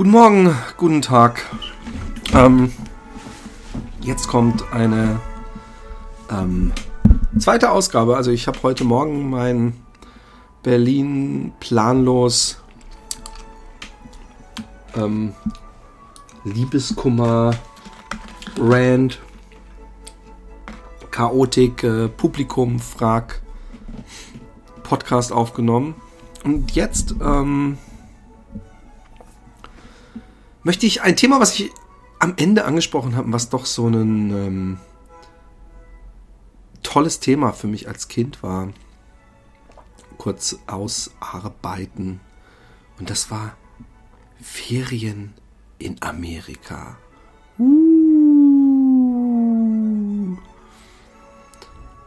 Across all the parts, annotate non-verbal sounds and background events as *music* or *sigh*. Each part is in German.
Guten Morgen, guten Tag. Ähm, jetzt kommt eine ähm, zweite Ausgabe. Also ich habe heute Morgen mein Berlin planlos ähm, Liebeskummer, Rand, Chaotik, äh, Publikum, Frag, Podcast aufgenommen. Und jetzt ähm, möchte ich ein Thema, was ich am Ende angesprochen habe, was doch so ein ähm, tolles Thema für mich als Kind war, kurz ausarbeiten. Und das war Ferien in Amerika. Uh.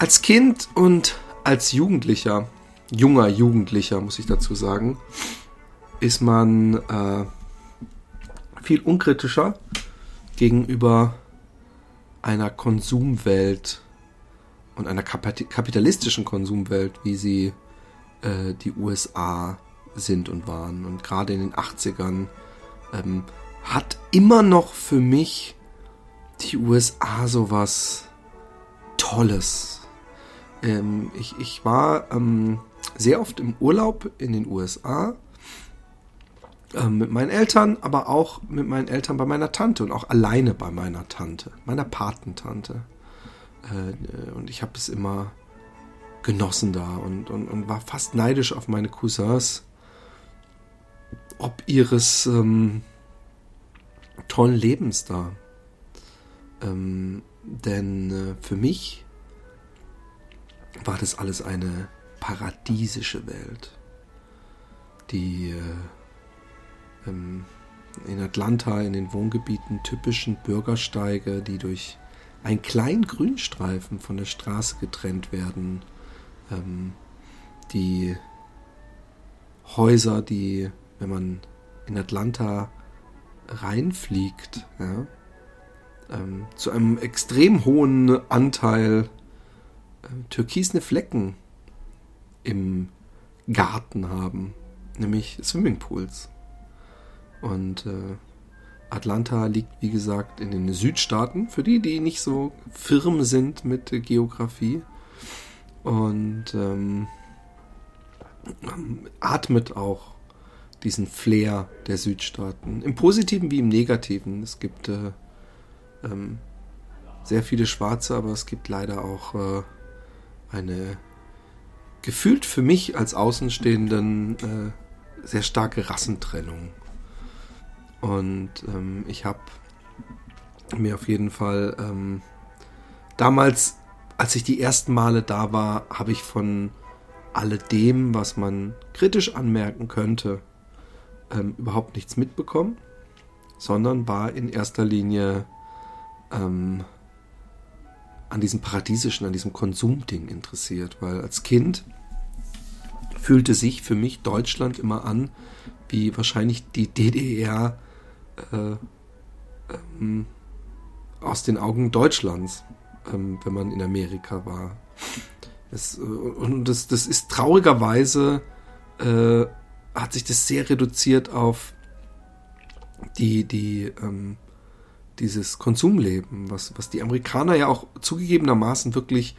Als Kind und als Jugendlicher, junger Jugendlicher muss ich dazu sagen, ist man äh, viel unkritischer gegenüber einer Konsumwelt und einer kapitalistischen Konsumwelt, wie sie äh, die USA sind und waren. Und gerade in den 80ern ähm, hat immer noch für mich die USA sowas Tolles. Ähm, ich, ich war ähm, sehr oft im Urlaub in den USA ähm, mit meinen Eltern, aber auch mit meinen Eltern bei meiner Tante und auch alleine bei meiner Tante, meiner Patentante. Äh, und ich habe es immer genossen da und, und, und war fast neidisch auf meine Cousins, ob ihres ähm, tollen Lebens da. Ähm, denn äh, für mich war das alles eine paradiesische Welt, die äh, ähm, in Atlanta in den Wohngebieten typischen Bürgersteige, die durch einen kleinen Grünstreifen von der Straße getrennt werden. Ähm, die Häuser, die, wenn man in Atlanta reinfliegt, ja, ähm, zu einem extrem hohen Anteil äh, türkisene Flecken im Garten haben, nämlich Swimmingpools. Und äh, Atlanta liegt, wie gesagt, in den Südstaaten, für die, die nicht so firm sind mit äh, Geografie. Und ähm, atmet auch diesen Flair der Südstaaten. Im Positiven wie im Negativen. Es gibt äh, ähm, sehr viele Schwarze, aber es gibt leider auch äh, eine gefühlt für mich als Außenstehenden äh, sehr starke Rassentrennung. Und ähm, ich habe mir auf jeden Fall ähm, damals, als ich die ersten Male da war, habe ich von alledem, was man kritisch anmerken könnte, ähm, überhaupt nichts mitbekommen, sondern war in erster Linie ähm, an diesem paradiesischen, an diesem Konsumding interessiert, weil als Kind fühlte sich für mich Deutschland immer an wie wahrscheinlich die DDR äh, ähm, aus den Augen Deutschlands, ähm, wenn man in Amerika war. Es, äh, und das, das ist traurigerweise, äh, hat sich das sehr reduziert auf die, die, ähm, dieses Konsumleben, was, was die Amerikaner ja auch zugegebenermaßen wirklich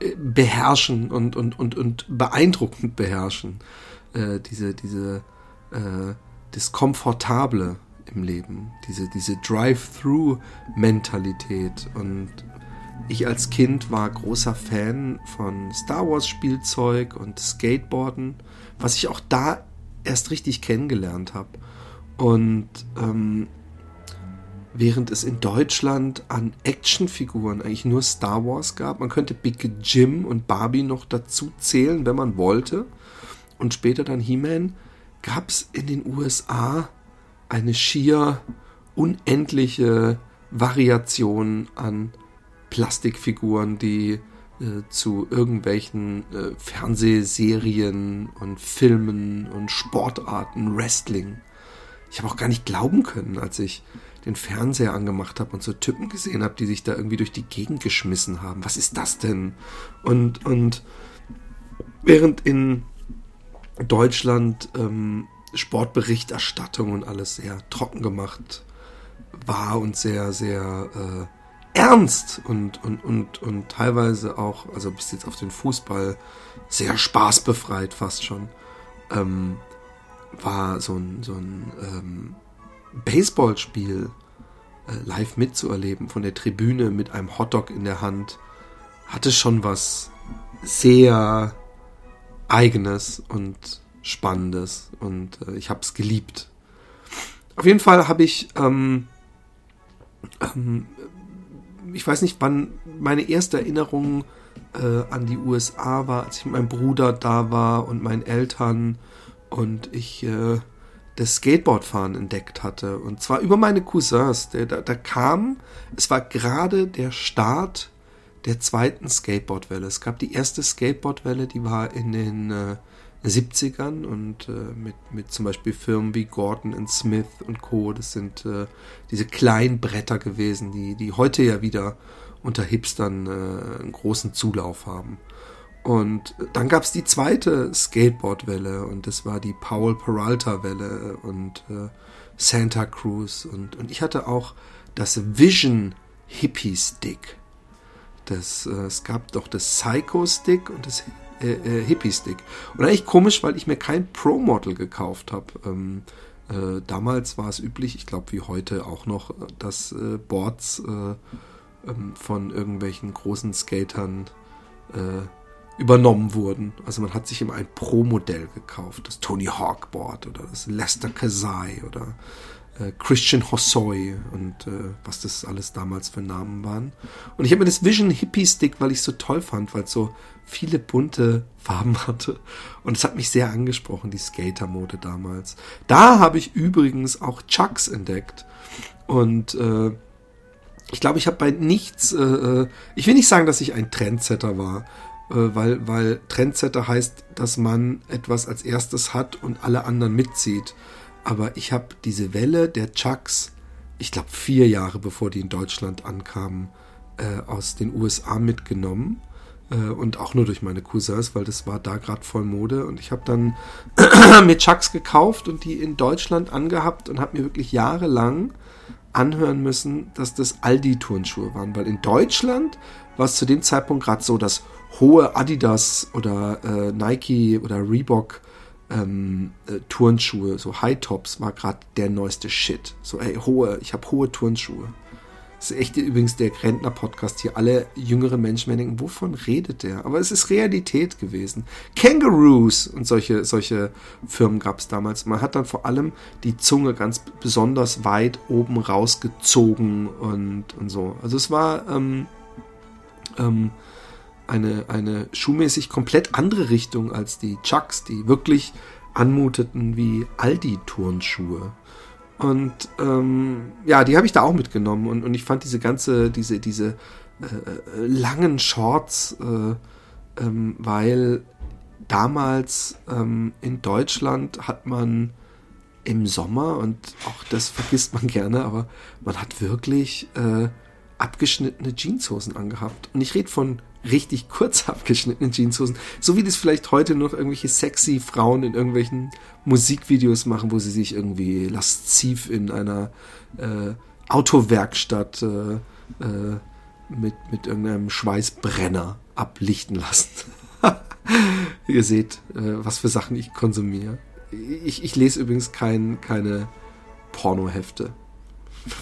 äh, beherrschen und, und, und, und beeindruckend beherrschen. Äh, diese, diese, äh, das Komfortable, im Leben. Diese, diese Drive-Through-Mentalität. Und ich als Kind war großer Fan von Star Wars-Spielzeug und Skateboarden, was ich auch da erst richtig kennengelernt habe. Und ähm, während es in Deutschland an Actionfiguren eigentlich nur Star Wars gab, man könnte Big Jim und Barbie noch dazu zählen, wenn man wollte, und später dann He-Man, gab es in den USA eine schier unendliche Variation an Plastikfiguren, die äh, zu irgendwelchen äh, Fernsehserien und Filmen und Sportarten, Wrestling. Ich habe auch gar nicht glauben können, als ich den Fernseher angemacht habe und so Typen gesehen habe, die sich da irgendwie durch die Gegend geschmissen haben. Was ist das denn? Und, und während in Deutschland ähm, Sportberichterstattung und alles sehr trocken gemacht war und sehr, sehr äh, ernst und, und, und, und teilweise auch, also bis jetzt auf den Fußball, sehr spaßbefreit fast schon, ähm, war so ein, so ein ähm, Baseballspiel äh, live mitzuerleben, von der Tribüne mit einem Hotdog in der Hand, hatte schon was sehr eigenes und spannendes und äh, ich habe es geliebt. Auf jeden Fall habe ich, ähm, ähm, ich weiß nicht, wann meine erste Erinnerung äh, an die USA war, als ich mit meinem Bruder da war und meinen Eltern und ich äh, das Skateboardfahren entdeckt hatte. Und zwar über meine Cousins. Der, da, da kam, es war gerade der Start der zweiten Skateboardwelle. Es gab die erste Skateboardwelle, die war in den äh, 70ern und äh, mit, mit zum Beispiel Firmen wie Gordon Smith und Co. Das sind äh, diese kleinen Bretter gewesen, die, die heute ja wieder unter Hipstern äh, einen großen Zulauf haben. Und dann gab es die zweite Skateboardwelle und das war die Paul Peralta-Welle und äh, Santa Cruz. Und, und ich hatte auch das Vision Hippie Stick. Das, äh, es gab doch das Psycho Stick und das äh, äh, Hippie Stick. Und eigentlich komisch, weil ich mir kein Pro Model gekauft habe. Ähm, äh, damals war es üblich, ich glaube wie heute auch noch, dass äh, Boards äh, ähm, von irgendwelchen großen Skatern übernommen wurden. Also man hat sich immer ein Pro-Modell gekauft, das Tony Hawk Board oder das Lester Kazai oder äh, Christian Hossoy und äh, was das alles damals für Namen waren. Und ich habe mir das Vision Hippie Stick, weil ich es so toll fand, weil es so viele bunte Farben *laughs* hatte. Und es hat mich sehr angesprochen, die Skater-Mode damals. Da habe ich übrigens auch Chucks entdeckt. Und äh, ich glaube, ich habe bei nichts, äh, äh ich will nicht sagen, dass ich ein Trendsetter war, äh, weil, weil Trendsetter heißt, dass man etwas als erstes hat und alle anderen mitzieht. Aber ich habe diese Welle der Chucks, ich glaube vier Jahre bevor die in Deutschland ankamen, äh, aus den USA mitgenommen. Äh, und auch nur durch meine Cousins, weil das war da gerade voll Mode. Und ich habe dann *clears throat* mir Chucks gekauft und die in Deutschland angehabt und habe mir wirklich jahrelang anhören müssen, dass das Aldi-Turnschuhe waren. Weil in Deutschland war es zu dem Zeitpunkt gerade so, dass hohe Adidas oder äh, Nike oder Reebok ähm, äh, Turnschuhe, so High Tops, war gerade der neueste Shit. So, ey, hohe, ich habe hohe Turnschuhe. Das ist echt übrigens der Rentner-Podcast hier. Alle jüngeren Menschen denken, wovon redet der? Aber es ist Realität gewesen. Kangaroos und solche, solche Firmen gab es damals. Man hat dann vor allem die Zunge ganz besonders weit oben rausgezogen und, und so. Also es war ähm, ähm, eine, eine schuhmäßig komplett andere Richtung als die Chucks, die wirklich anmuteten wie Aldi-Turnschuhe. Und ähm, ja, die habe ich da auch mitgenommen und, und ich fand diese ganze, diese, diese äh, langen Shorts, äh, ähm, weil damals ähm, in Deutschland hat man im Sommer, und auch das vergisst man *laughs* gerne, aber man hat wirklich äh, abgeschnittene Jeanshosen angehabt. Und ich rede von richtig kurz *laughs* abgeschnittenen Jeanshosen. So wie das vielleicht heute noch irgendwelche sexy Frauen in irgendwelchen Musikvideos machen, wo sie sich irgendwie lasziv in einer äh, Autowerkstatt äh, äh, mit, mit irgendeinem Schweißbrenner ablichten lassen. *laughs* Ihr seht, äh, was für Sachen ich konsumiere. Ich, ich lese übrigens kein, keine Pornohefte.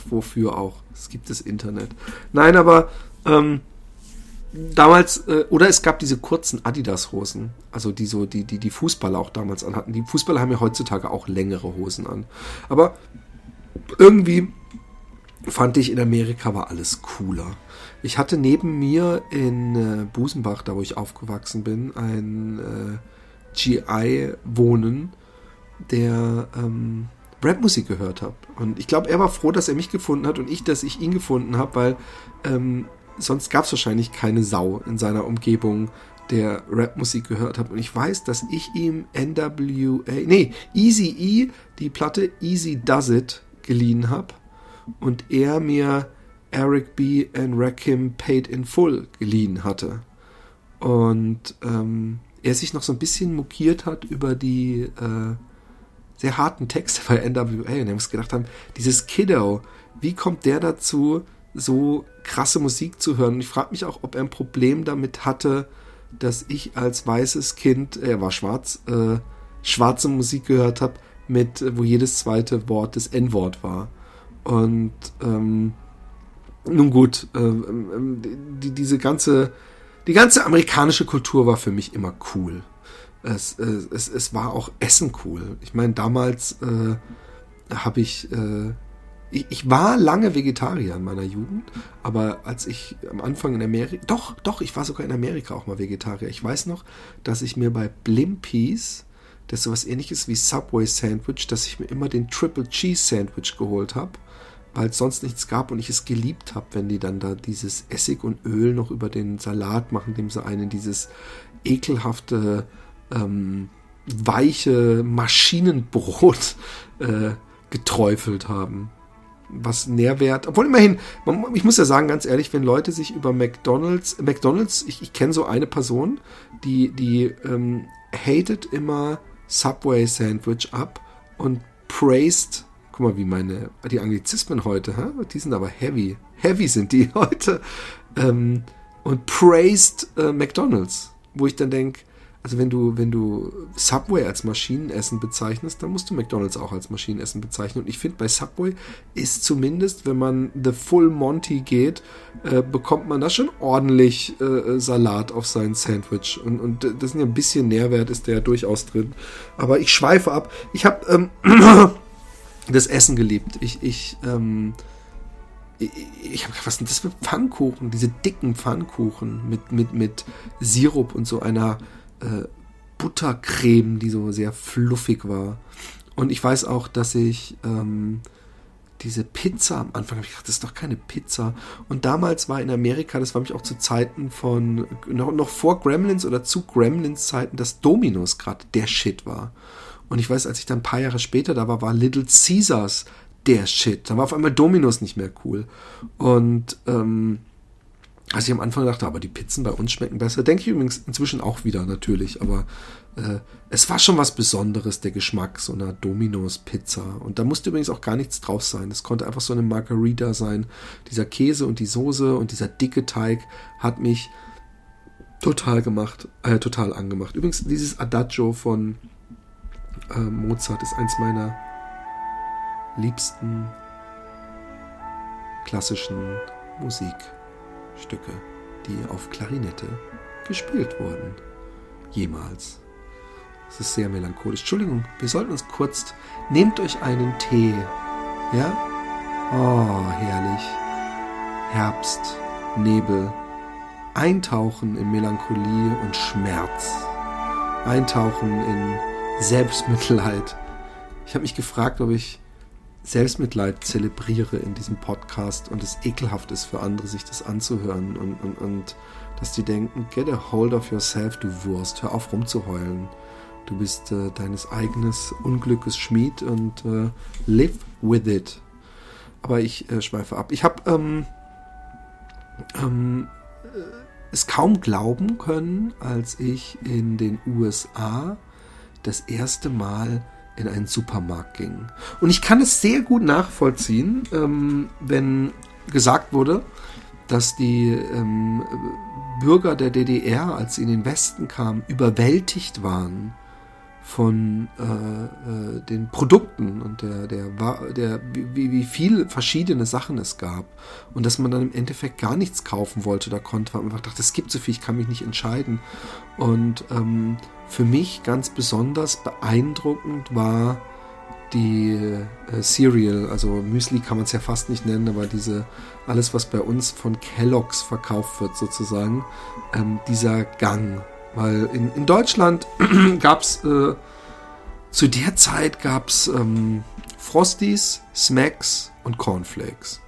Wofür auch? Es gibt das Internet. Nein, aber ähm, damals, äh, oder es gab diese kurzen Adidas-Hosen, also die so, die, die die Fußballer auch damals anhatten. Die Fußballer haben ja heutzutage auch längere Hosen an. Aber irgendwie fand ich in Amerika war alles cooler. Ich hatte neben mir in äh, Busenbach, da wo ich aufgewachsen bin, ein äh, GI wohnen, der ähm, Rapmusik gehört hat. Und ich glaube, er war froh, dass er mich gefunden hat und ich, dass ich ihn gefunden habe, weil ähm, sonst gab es wahrscheinlich keine Sau in seiner Umgebung, der Rapmusik gehört hat. Und ich weiß, dass ich ihm NWA, nee, Easy E, die Platte Easy Does It geliehen habe und er mir Eric B. and Rakim Paid in Full geliehen hatte. Und ähm, er sich noch so ein bisschen mokiert hat über die, äh, sehr harten Texte bei NWA und wir uns gedacht haben, dieses Kiddo, wie kommt der dazu, so krasse Musik zu hören? Und ich frage mich auch, ob er ein Problem damit hatte, dass ich als weißes Kind, er war schwarz, äh, schwarze Musik gehört habe, mit, wo jedes zweite Wort das N-Wort war. Und ähm, nun gut, äh, äh, die, diese ganze, die ganze amerikanische Kultur war für mich immer cool. Es, es, es, es war auch Essen cool. Ich meine, damals äh, habe ich, äh, ich, ich war lange Vegetarier in meiner Jugend, aber als ich am Anfang in Amerika, doch, doch, ich war sogar in Amerika auch mal Vegetarier. Ich weiß noch, dass ich mir bei Blimpies das ist sowas ähnliches wie Subway Sandwich, dass ich mir immer den Triple Cheese Sandwich geholt habe, weil es sonst nichts gab und ich es geliebt habe, wenn die dann da dieses Essig und Öl noch über den Salat machen, dem sie einen dieses ekelhafte, ähm, weiche Maschinenbrot äh, geträufelt haben was Nährwert, obwohl immerhin, man, ich muss ja sagen, ganz ehrlich, wenn Leute sich über McDonalds, McDonalds, ich, ich kenne so eine Person, die, die ähm, hatet immer Subway Sandwich ab und praised, guck mal, wie meine, die Anglizismen heute, hä? die sind aber heavy. Heavy sind die *laughs* heute. Ähm, und praised äh, McDonalds, wo ich dann denke, also wenn du, wenn du Subway als Maschinenessen bezeichnest, dann musst du McDonalds auch als Maschinenessen bezeichnen. Und ich finde, bei Subway ist zumindest, wenn man the full Monty geht, äh, bekommt man da schon ordentlich äh, Salat auf sein Sandwich. Und, und das ist ja ein bisschen Nährwert, ist der ja durchaus drin. Aber ich schweife ab. Ich habe ähm, *clears throat* das Essen geliebt. Ich, ich, ähm, ich, habe was sind das für Pfannkuchen? Diese dicken Pfannkuchen mit, mit, mit Sirup und so einer äh, Buttercreme, die so sehr fluffig war. Und ich weiß auch, dass ich ähm, diese Pizza am Anfang habe ich gedacht, das ist doch keine Pizza. Und damals war in Amerika, das war mich auch zu Zeiten von, noch, noch vor Gremlins oder zu Gremlins Zeiten, dass Dominos gerade der Shit war. Und ich weiß, als ich dann ein paar Jahre später da war, war Little Caesars der Shit. Da war auf einmal Dominos nicht mehr cool. Und ähm, als ich am Anfang dachte, aber die Pizzen bei uns schmecken besser. Denke ich übrigens inzwischen auch wieder, natürlich. Aber äh, es war schon was Besonderes, der Geschmack so einer Domino's Pizza. Und da musste übrigens auch gar nichts drauf sein. Es konnte einfach so eine Margarita sein. Dieser Käse und die Soße und dieser dicke Teig hat mich total gemacht, äh, total angemacht. Übrigens, dieses Adagio von äh, Mozart ist eins meiner liebsten klassischen Musik. Stücke, die auf Klarinette gespielt wurden. Jemals. Es ist sehr melancholisch. Entschuldigung, wir sollten uns kurz. Nehmt euch einen Tee. Ja? Oh, herrlich. Herbst, Nebel. Eintauchen in Melancholie und Schmerz. Eintauchen in Selbstmitleid. Ich habe mich gefragt, ob ich Selbstmitleid zelebriere in diesem Podcast und es ekelhaft ist für andere, sich das anzuhören und, und, und dass die denken, get a hold of yourself, du Wurst, hör auf rumzuheulen. Du bist äh, deines eigenes Unglückes Schmied und äh, live with it. Aber ich äh, schweife ab. Ich habe ähm, ähm, äh, es kaum glauben können, als ich in den USA das erste Mal in einen Supermarkt ging. Und ich kann es sehr gut nachvollziehen, ähm, wenn gesagt wurde, dass die ähm, Bürger der DDR, als sie in den Westen kamen, überwältigt waren von äh, äh, den Produkten und der, der, der wie, wie viel verschiedene Sachen es gab und dass man dann im Endeffekt gar nichts kaufen wollte oder konnte, weil man einfach dachte, es gibt so viel, ich kann mich nicht entscheiden. Und ähm, für mich ganz besonders beeindruckend war die äh, Cereal, also Müsli kann man es ja fast nicht nennen, aber diese, alles was bei uns von Kellogg's verkauft wird sozusagen, ähm, dieser Gang. Weil in, in Deutschland *clears throat* gab es, äh, zu der Zeit gab es ähm, Frosties, Smacks und Cornflakes.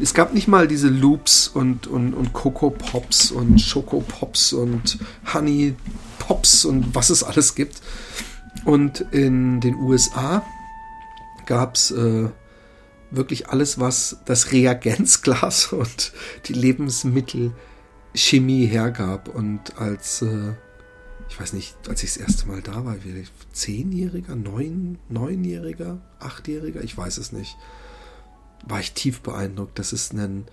Es gab nicht mal diese Loops und, und, und Coco Pops und Schoko Pops und Honey Pops und was es alles gibt. Und in den USA gab es äh, wirklich alles, was das Reagenzglas *laughs* und die Lebensmittelchemie hergab. Und als äh, ich weiß nicht, als ich das erste Mal da war, wie zehnjähriger, neun, neunjähriger, achtjähriger, ich weiß es nicht, war ich tief beeindruckt, dass es einen,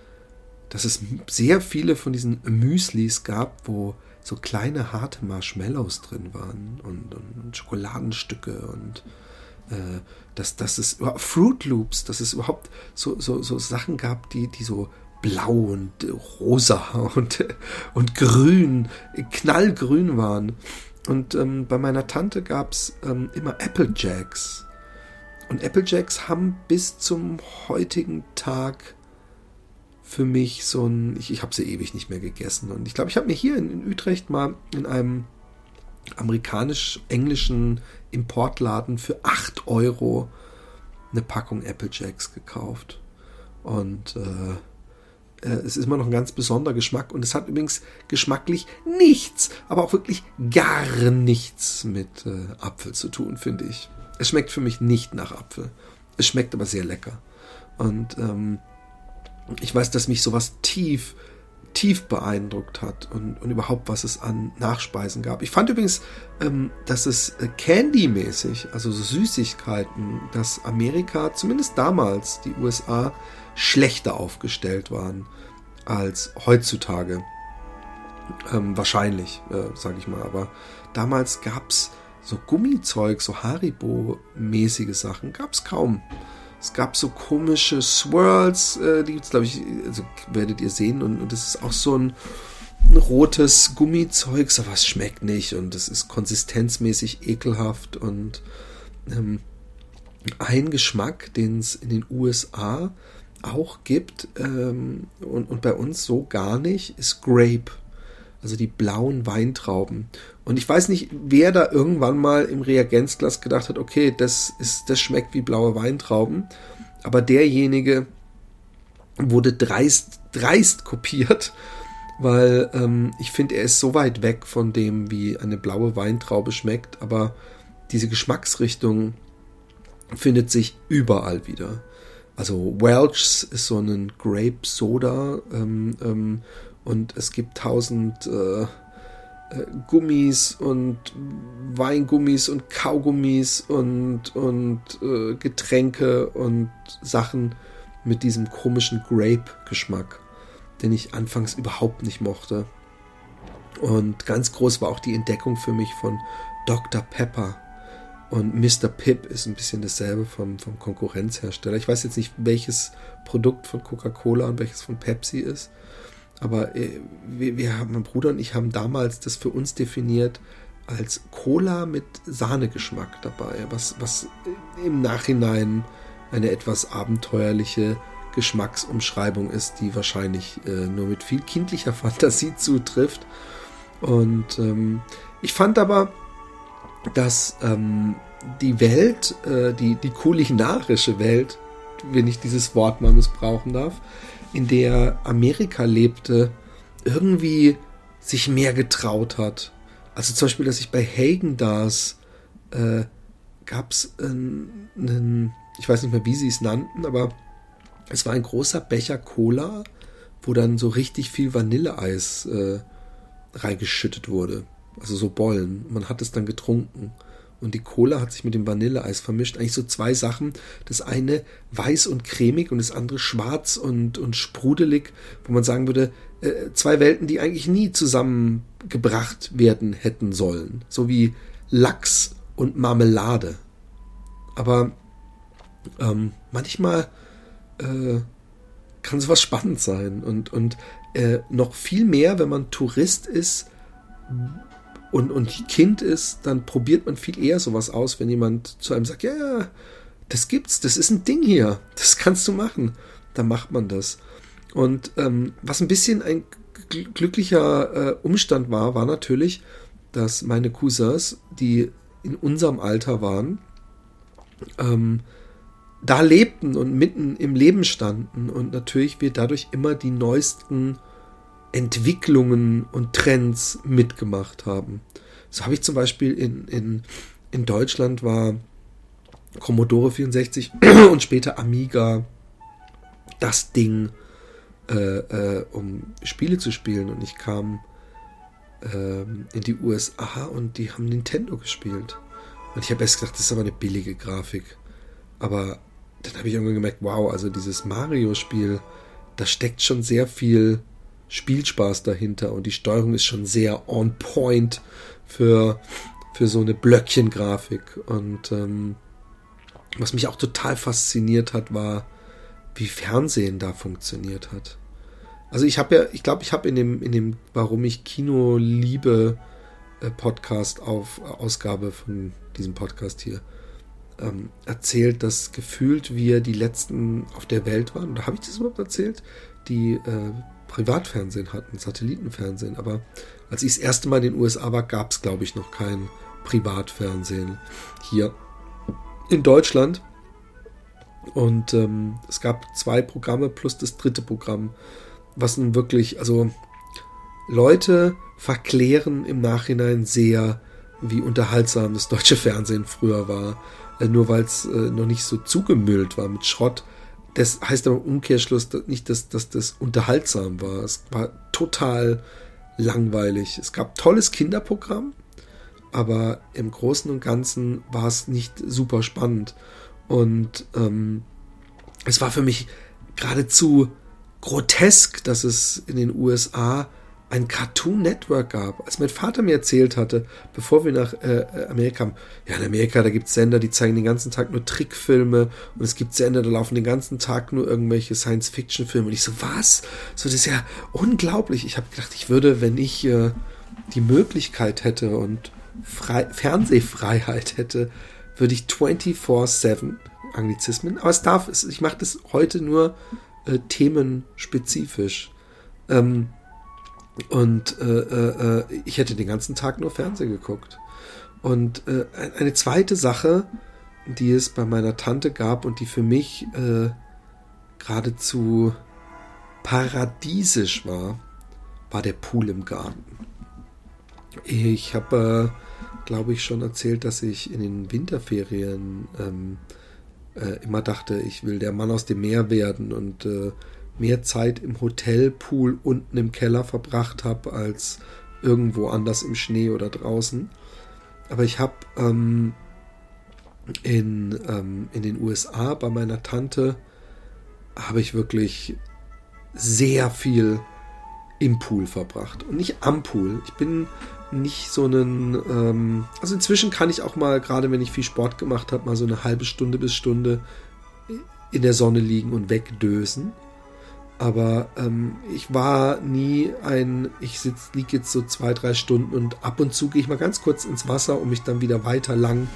dass es sehr viele von diesen Müslis gab, wo so kleine harte Marshmallows drin waren und, und, und Schokoladenstücke und äh, dass, dass es Fruit Loops, dass es überhaupt so, so, so Sachen gab, die, die so blau und rosa *laughs* und, und grün, knallgrün waren. Und ähm, bei meiner Tante gab es ähm, immer Apple Jacks. Und Apple Jacks haben bis zum heutigen Tag für mich so ein. Ich, ich habe sie ewig nicht mehr gegessen. Und ich glaube, ich habe mir hier in, in Utrecht mal in einem amerikanisch-englischen Importladen für 8 Euro eine Packung Apple Jacks gekauft. Und äh, äh, es ist immer noch ein ganz besonderer Geschmack. Und es hat übrigens geschmacklich nichts, aber auch wirklich gar nichts mit äh, Apfel zu tun, finde ich. Es schmeckt für mich nicht nach Apfel. Es schmeckt aber sehr lecker. Und ähm, ich weiß, dass mich sowas tief tief beeindruckt hat und, und überhaupt, was es an Nachspeisen gab. Ich fand übrigens, ähm, dass es äh, Candy-mäßig, also so Süßigkeiten, dass Amerika, zumindest damals, die USA, schlechter aufgestellt waren als heutzutage. Ähm, wahrscheinlich, äh, sage ich mal. Aber damals gab es so Gummizeug, so Haribo-mäßige Sachen, gab es kaum. Es gab so komische Swirls, äh, die gibt's, glaube ich, also werdet ihr sehen. Und, und das ist auch so ein, rotes Gummizeug, aber es schmeckt nicht und es ist konsistenzmäßig ekelhaft. Und ähm, ein Geschmack, den es in den USA auch gibt ähm, und, und bei uns so gar nicht, ist Grape also die blauen Weintrauben. Und ich weiß nicht, wer da irgendwann mal im Reagenzglas gedacht hat, okay, das ist, das schmeckt wie blaue Weintrauben. Aber derjenige wurde dreist, dreist kopiert, weil ähm, ich finde, er ist so weit weg von dem, wie eine blaue Weintraube schmeckt. Aber diese Geschmacksrichtung findet sich überall wieder. Also Welch's ist so ein Grape Soda ähm, ähm, und es gibt tausend äh, äh, Gummis und Weingummis und Kaugummis und, und äh, Getränke und Sachen mit diesem komischen Grape-Geschmack, den ich anfangs überhaupt nicht mochte. Und ganz groß war auch die Entdeckung für mich von Dr. Pepper. Und Mr. Pip ist ein bisschen dasselbe vom, vom Konkurrenzhersteller. Ich weiß jetzt nicht, welches Produkt von Coca-Cola und welches von Pepsi ist. Aber äh, wir, wir haben, mein Bruder und ich haben damals das für uns definiert als Cola mit Sahnegeschmack dabei, was, was im Nachhinein eine etwas abenteuerliche Geschmacksumschreibung ist, die wahrscheinlich äh, nur mit viel kindlicher *laughs* Fantasie zutrifft. Und ähm, ich fand aber, dass ähm, die Welt, äh, die, die kulinarische Welt, wenn ich dieses Wort mal missbrauchen darf, in der Amerika lebte, irgendwie sich mehr getraut hat. Also zum Beispiel, dass ich bei Hagen Dazs äh, gab es einen, ich weiß nicht mehr, wie sie es nannten, aber es war ein großer Becher Cola, wo dann so richtig viel Vanilleeis äh, reingeschüttet wurde. Also so Bollen. Man hat es dann getrunken und die Cola hat sich mit dem Vanilleeis vermischt. Eigentlich so zwei Sachen. Das eine weiß und cremig und das andere schwarz und, und sprudelig, wo man sagen würde, äh, zwei Welten, die eigentlich nie zusammengebracht werden hätten sollen. So wie Lachs und Marmelade. Aber ähm, manchmal äh, kann sowas spannend sein und, und äh, noch viel mehr, wenn man Tourist ist, und, und Kind ist, dann probiert man viel eher sowas aus, wenn jemand zu einem sagt, ja, ja, das gibt's, das ist ein Ding hier, das kannst du machen. Dann macht man das. Und ähm, was ein bisschen ein glücklicher äh, Umstand war, war natürlich, dass meine Cousins, die in unserem Alter waren, ähm, da lebten und mitten im Leben standen und natürlich wir dadurch immer die neuesten Entwicklungen und Trends mitgemacht haben. So habe ich zum Beispiel in, in, in Deutschland war Commodore 64 *clears throat* und später Amiga das Ding, äh, äh, um Spiele zu spielen. Und ich kam ähm, in die USA und die haben Nintendo gespielt. Und ich habe erst gedacht, das ist aber eine billige Grafik. Aber dann habe ich irgendwann gemerkt, wow, also dieses Mario-Spiel, da steckt schon sehr viel Spielspaß dahinter und die Steuerung ist schon sehr on point für, für so eine Blöckchen-Grafik. Und ähm, was mich auch total fasziniert hat, war, wie Fernsehen da funktioniert hat. Also ich habe ja, ich glaube, ich habe in dem, in dem, warum ich Kino liebe, äh, Podcast auf Ausgabe von diesem Podcast hier ähm, erzählt, dass gefühlt wir die letzten auf der Welt waren. Oder habe ich das überhaupt erzählt? Die äh, Privatfernsehen hatten, Satellitenfernsehen. Aber als ich das erste Mal in den USA war, gab es, glaube ich, noch kein Privatfernsehen hier in Deutschland. Und ähm, es gab zwei Programme plus das dritte Programm, was nun wirklich, also Leute verklären im Nachhinein sehr, wie unterhaltsam das deutsche Fernsehen früher war. Äh, nur weil es äh, noch nicht so zugemüllt war mit Schrott. Das heißt aber im Umkehrschluss nicht, dass, dass das unterhaltsam war. Es war total langweilig. Es gab tolles Kinderprogramm, aber im Großen und Ganzen war es nicht super spannend. Und ähm, es war für mich geradezu grotesk, dass es in den USA ein Cartoon Network gab. Als mein Vater mir erzählt hatte, bevor wir nach äh, äh Amerika kamen, ja, in Amerika, da gibt es Sender, die zeigen den ganzen Tag nur Trickfilme und es gibt Sender, da laufen den ganzen Tag nur irgendwelche Science-Fiction-Filme. Und ich so, was? So, das ist ja unglaublich. Ich habe gedacht, ich würde, wenn ich äh, die Möglichkeit hätte und Frei Fernsehfreiheit hätte, würde ich 24-7 Anglizismen, aber es darf, ich mache das heute nur äh, themenspezifisch. Ähm, und äh, äh, äh, ich hätte den ganzen Tag nur Fernsehen geguckt. Und äh, eine zweite Sache, die es bei meiner Tante gab und die für mich äh, geradezu paradiesisch war, war der Pool im Garten. Ich habe, äh, glaube ich, schon erzählt, dass ich in den Winterferien ähm, äh, immer dachte, ich will der Mann aus dem Meer werden und äh, mehr Zeit im Hotelpool unten im Keller verbracht habe als irgendwo anders im Schnee oder draußen. Aber ich habe ähm, in, ähm, in den USA bei meiner Tante habe ich wirklich sehr viel im Pool verbracht und nicht am Pool. Ich bin nicht so einen, ähm, also inzwischen kann ich auch mal, gerade wenn ich viel Sport gemacht habe, mal so eine halbe Stunde bis Stunde in der Sonne liegen und wegdösen. Aber ähm, ich war nie ein, ich sitz, liege jetzt so zwei, drei Stunden und ab und zu gehe ich mal ganz kurz ins Wasser, um mich dann wieder weiter lang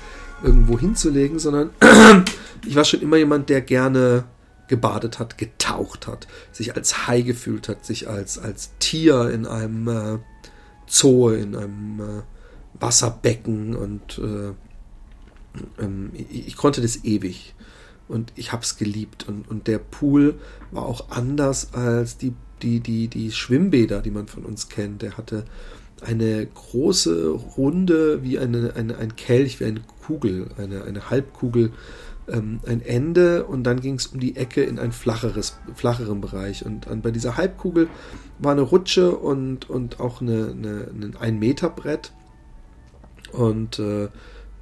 irgendwo hinzulegen, sondern *clears throat* ich war schon immer jemand, der gerne gebadet hat, getaucht hat, sich als Hai gefühlt hat, sich als, als Tier in einem äh, Zoo, in einem äh, Wasserbecken und äh, ähm, ich, ich, konnte das ewig und ich habe es geliebt und, und der Pool war auch anders als die, die, die, die Schwimmbäder, die man von uns kennt. Der hatte eine große Runde wie eine, eine, ein Kelch, wie eine Kugel, eine, eine Halbkugel ähm, ein Ende und dann ging es um die Ecke in ein flacheres, flacheren Bereich. Und, und bei dieser Halbkugel war eine Rutsche und, und auch eine, eine, ein ein Meter Brett. Und äh,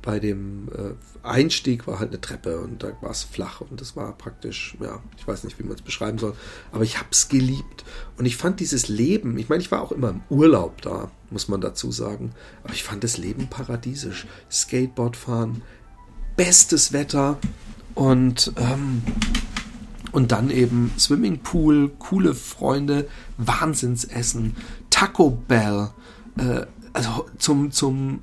bei dem äh, Einstieg war halt eine Treppe und da war es flach und das war praktisch, ja, ich weiß nicht, wie man es beschreiben soll, aber ich habe es geliebt und ich fand dieses Leben, ich meine, ich war auch immer im Urlaub da, muss man dazu sagen, aber ich fand das Leben paradiesisch. Skateboard fahren, bestes Wetter und, ähm, und dann eben Swimmingpool, coole Freunde, Wahnsinnsessen, Taco Bell, äh, also zum, zum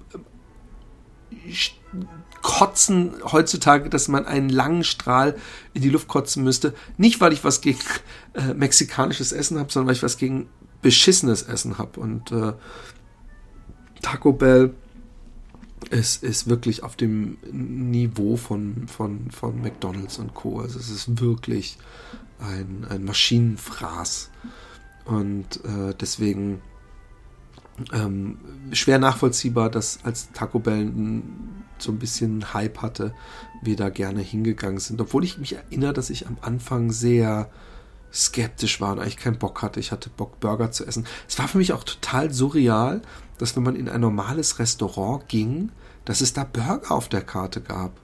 Kotzen heutzutage, dass man einen langen Strahl in die Luft kotzen müsste. Nicht, weil ich was gegen äh, mexikanisches Essen habe, sondern weil ich was gegen beschissenes Essen habe. Und äh, Taco Bell es ist wirklich auf dem Niveau von, von, von McDonalds und Co. Also es ist wirklich ein, ein Maschinenfraß. Und äh, deswegen ähm, schwer nachvollziehbar, dass als Taco Bell so ein bisschen Hype hatte, wir da gerne hingegangen sind. Obwohl ich mich erinnere, dass ich am Anfang sehr skeptisch war und eigentlich keinen Bock hatte. Ich hatte Bock, Burger zu essen. Es war für mich auch total surreal, dass wenn man in ein normales Restaurant ging, dass es da Burger auf der Karte gab.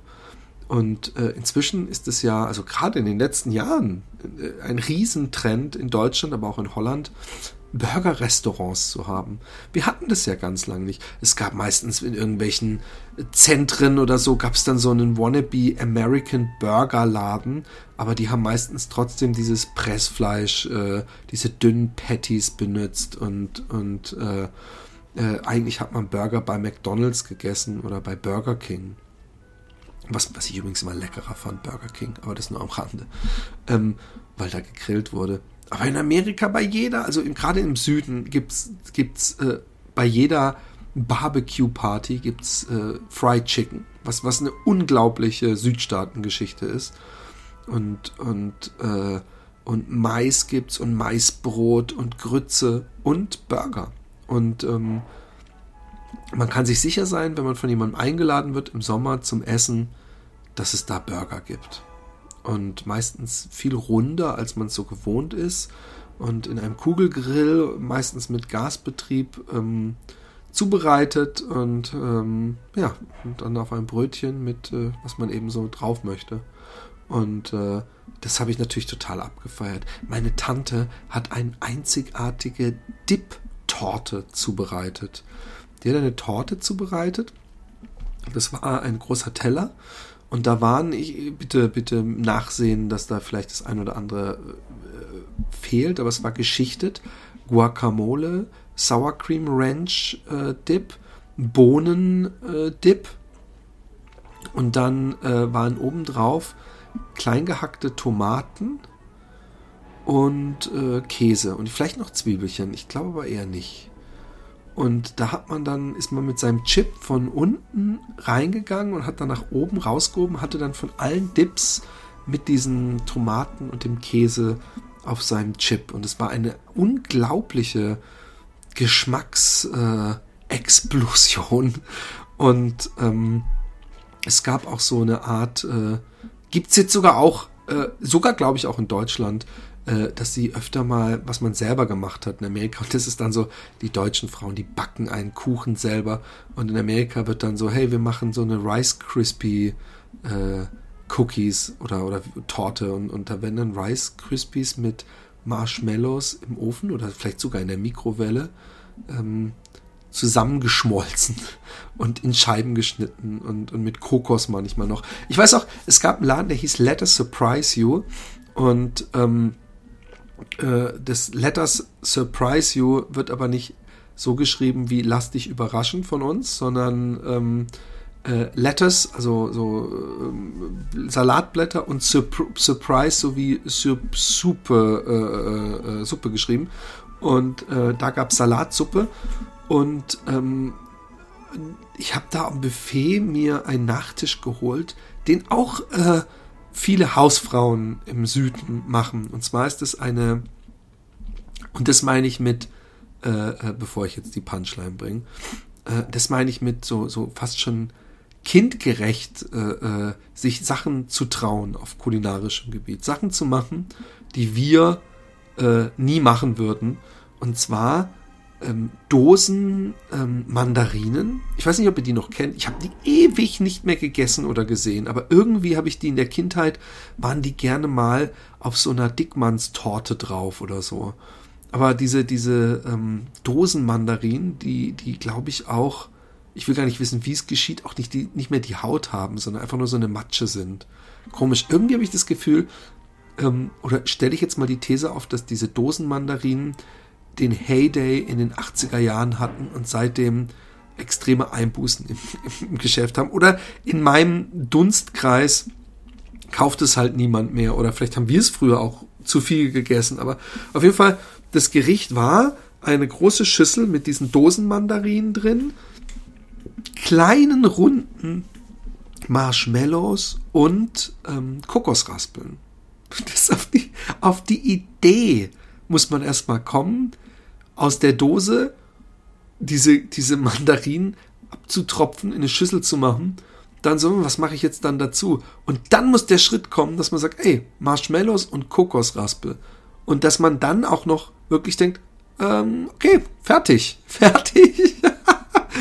Und äh, inzwischen ist es ja, also gerade in den letzten Jahren, äh, ein Riesentrend in Deutschland, aber auch in Holland, Burger-Restaurants zu haben. Wir hatten das ja ganz lange nicht. Es gab meistens in irgendwelchen Zentren oder so, gab es dann so einen wannabe American Burger Laden, aber die haben meistens trotzdem dieses Pressfleisch, äh, diese dünnen Patties benutzt und, und äh, äh, eigentlich hat man Burger bei McDonald's gegessen oder bei Burger King. Was, was ich übrigens immer leckerer fand, Burger King, aber das nur am Rande. Ähm, weil da gegrillt wurde. Aber in Amerika bei jeder, also gerade im Süden gibt's gibt's äh, bei jeder Barbecue-Party gibt's äh, Fried Chicken, was was eine unglaubliche Südstaatengeschichte ist. Und und äh, und Mais gibt's und Maisbrot und Grütze und Burger. Und ähm, man kann sich sicher sein, wenn man von jemandem eingeladen wird im Sommer zum Essen, dass es da Burger gibt und meistens viel runder, als man es so gewohnt ist und in einem Kugelgrill, meistens mit Gasbetrieb, ähm, zubereitet und ähm, ja, und dann auf ein Brötchen mit, äh, was man eben so drauf möchte. Und äh, das habe ich natürlich total abgefeiert. Meine Tante hat eine einzigartige Dip-Torte zubereitet. Die hat eine Torte zubereitet. Das war ein großer Teller und da waren, ich, bitte, bitte nachsehen, dass da vielleicht das ein oder andere äh, fehlt, aber es war geschichtet. Guacamole, Sour Cream Ranch äh, Dip, Bohnen äh, Dip und dann äh, waren obendrauf kleingehackte Tomaten und äh, Käse und vielleicht noch Zwiebelchen. Ich glaube aber eher nicht. Und da hat man dann, ist man mit seinem Chip von unten reingegangen und hat dann nach oben rausgehoben, hatte dann von allen Dips mit diesen Tomaten und dem Käse auf seinem Chip. Und es war eine unglaubliche Geschmacksexplosion. *laughs* Und ähm, es gab auch so eine Art, äh, gibt es jetzt sogar auch, äh, sogar glaube ich auch in Deutschland, dass sie öfter mal, was man selber gemacht hat in Amerika, und das ist dann so, die deutschen Frauen, die backen einen Kuchen selber. Und in Amerika wird dann so, hey, wir machen so eine Rice Crispy äh, Cookies oder, oder Torte. Und, und da werden dann Rice Crispies mit Marshmallows im Ofen oder vielleicht sogar in der Mikrowelle ähm, zusammengeschmolzen *laughs* und in Scheiben geschnitten und, und mit Kokos manchmal noch. Ich weiß auch, es gab einen Laden, der hieß Let Us Surprise You. Und ähm, äh, des Letters Surprise You wird aber nicht so geschrieben wie Lass dich überraschen von uns, sondern ähm, äh, Letters, also so ähm, Salatblätter und Surp Surprise sowie Sup Suppe, äh, äh, äh, Suppe geschrieben. Und äh, da gab es Salatsuppe und ähm, ich habe da am Buffet mir einen Nachtisch geholt, den auch äh, viele Hausfrauen im Süden machen. Und zwar ist es eine, und das meine ich mit, äh, äh, bevor ich jetzt die Punchline bringe, äh, das meine ich mit so, so fast schon kindgerecht, äh, äh, sich Sachen zu trauen auf kulinarischem Gebiet. Sachen zu machen, die wir äh, nie machen würden. Und zwar ähm, Dosen ähm, Mandarinen. Ich weiß nicht, ob ihr die noch kennt. Ich habe die ewig nicht mehr gegessen oder gesehen, aber irgendwie habe ich die in der Kindheit, waren die gerne mal auf so einer Dickmannstorte drauf oder so. Aber diese, diese ähm, Dosen Mandarinen, die, die glaube ich auch, ich will gar nicht wissen, wie es geschieht, auch nicht, die, nicht mehr die Haut haben, sondern einfach nur so eine Matsche sind. Komisch. Irgendwie habe ich das Gefühl, ähm, oder stelle ich jetzt mal die These auf, dass diese Dosenmandarinen den Heyday in den 80er Jahren hatten und seitdem extreme Einbußen im, *laughs* im Geschäft haben. Oder in meinem Dunstkreis kauft es halt niemand mehr. Oder vielleicht haben wir es früher auch zu viel gegessen. Aber auf jeden Fall, das Gericht war eine große Schüssel mit diesen Dosenmandarinen drin, kleinen runden Marshmallows und ähm, Kokosraspeln. *laughs* Das auf die, auf die Idee muss man erstmal kommen, aus der Dose diese, diese Mandarinen abzutropfen, in eine Schüssel zu machen. Dann so, was mache ich jetzt dann dazu? Und dann muss der Schritt kommen, dass man sagt, ey, Marshmallows und Kokosraspel. Und dass man dann auch noch wirklich denkt, ähm, okay, fertig, *laughs* fertig.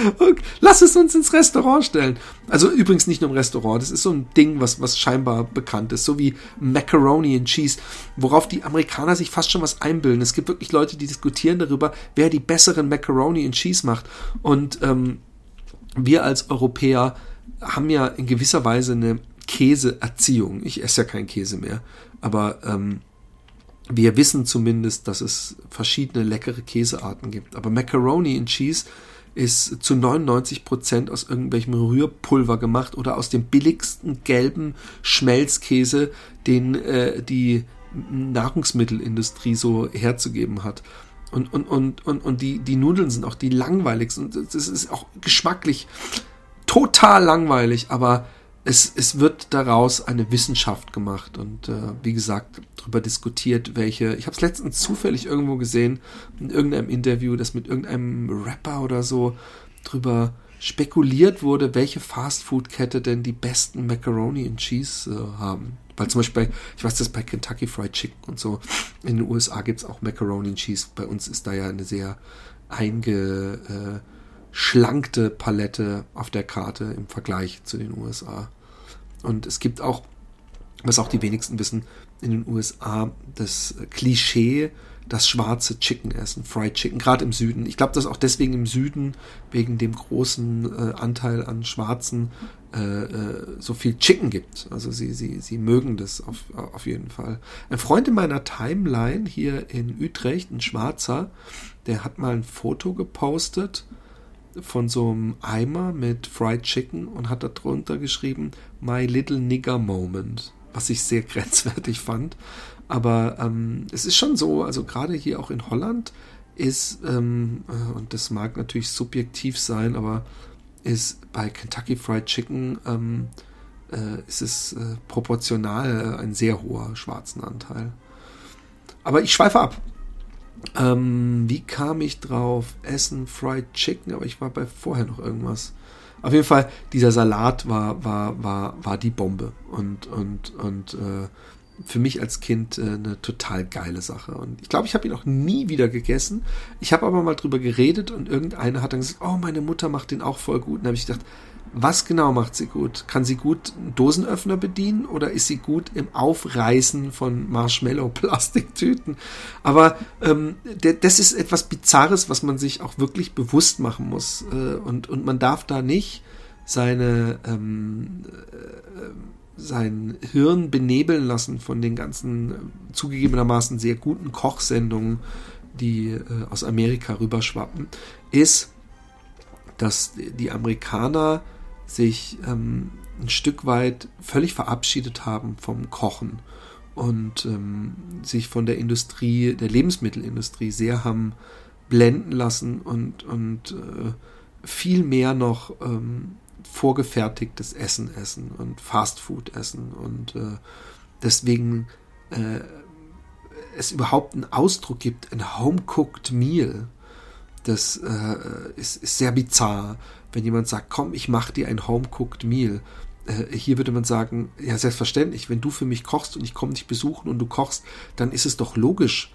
*laughs* Lass es uns ins Restaurant stellen. Also übrigens nicht nur im Restaurant, das ist so ein Ding, was, was scheinbar bekannt ist, so wie Macaroni and Cheese, worauf die Amerikaner sich fast schon was einbilden. Es gibt wirklich Leute, die diskutieren darüber, wer die besseren Macaroni and Cheese macht. Und ähm, wir als Europäer haben ja in gewisser Weise eine Käseerziehung. Ich esse ja keinen Käse mehr, aber ähm, wir wissen zumindest, dass es verschiedene leckere Käsearten gibt. Aber Macaroni and Cheese ist zu 99 Prozent aus irgendwelchem Rührpulver gemacht oder aus dem billigsten gelben Schmelzkäse, den äh, die Nahrungsmittelindustrie so herzugeben hat. Und, und, und, und, und die, die Nudeln sind auch die langweiligsten. Und das ist auch geschmacklich total langweilig, aber es, es wird daraus eine Wissenschaft gemacht und äh, wie gesagt darüber diskutiert, welche. Ich habe es letztens zufällig irgendwo gesehen in irgendeinem Interview, das mit irgendeinem Rapper oder so drüber spekuliert wurde, welche Fastfood-Kette denn die besten Macaroni and Cheese äh, haben. Weil zum Beispiel, bei, ich weiß das bei Kentucky Fried Chicken und so, in den USA gibt es auch Macaroni and Cheese. Bei uns ist da ja eine sehr eingeschlankte äh, Palette auf der Karte im Vergleich zu den USA. Und es gibt auch, was auch die wenigsten wissen, in den USA das Klischee, das schwarze Chicken essen, Fried Chicken, gerade im Süden. Ich glaube, dass auch deswegen im Süden, wegen dem großen äh, Anteil an Schwarzen, äh, äh, so viel Chicken gibt. Also sie, sie, sie mögen das auf, auf jeden Fall. Ein Freund in meiner Timeline hier in Utrecht, ein Schwarzer, der hat mal ein Foto gepostet von so einem Eimer mit Fried Chicken und hat darunter geschrieben My Little Nigger Moment, was ich sehr *laughs* grenzwertig fand. Aber ähm, es ist schon so, also gerade hier auch in Holland ist, ähm, äh, und das mag natürlich subjektiv sein, aber ist bei Kentucky Fried Chicken ähm, äh, ist es äh, proportional ein sehr hoher schwarzen Anteil. Aber ich schweife ab. Ähm, wie kam ich drauf? Essen Fried Chicken, aber ich war bei vorher noch irgendwas. Auf jeden Fall, dieser Salat war, war, war, war die Bombe. Und, und, und äh, für mich als Kind äh, eine total geile Sache. Und ich glaube, ich habe ihn auch nie wieder gegessen. Ich habe aber mal drüber geredet und irgendeiner hat dann gesagt, oh, meine Mutter macht den auch voll gut. Und dann habe ich gedacht, was genau macht sie gut? Kann sie gut Dosenöffner bedienen oder ist sie gut im Aufreißen von Marshmallow-Plastiktüten? Aber ähm, das ist etwas Bizarres, was man sich auch wirklich bewusst machen muss. Äh, und, und man darf da nicht seine ähm, äh, sein Hirn benebeln lassen von den ganzen äh, zugegebenermaßen sehr guten Kochsendungen, die äh, aus Amerika rüberschwappen, ist, dass die Amerikaner sich ähm, ein Stück weit völlig verabschiedet haben vom Kochen und ähm, sich von der Industrie, der Lebensmittelindustrie sehr haben blenden lassen und, und äh, viel mehr noch ähm, vorgefertigtes Essen essen und Fastfood essen und äh, deswegen äh, es überhaupt einen Ausdruck gibt, ein Home-Cooked Meal. Das äh, ist, ist, sehr bizarr, wenn jemand sagt, komm, ich mache dir ein Home-Cooked Meal. Äh, hier würde man sagen, ja, selbstverständlich, wenn du für mich kochst und ich komme dich besuchen und du kochst, dann ist es doch logisch,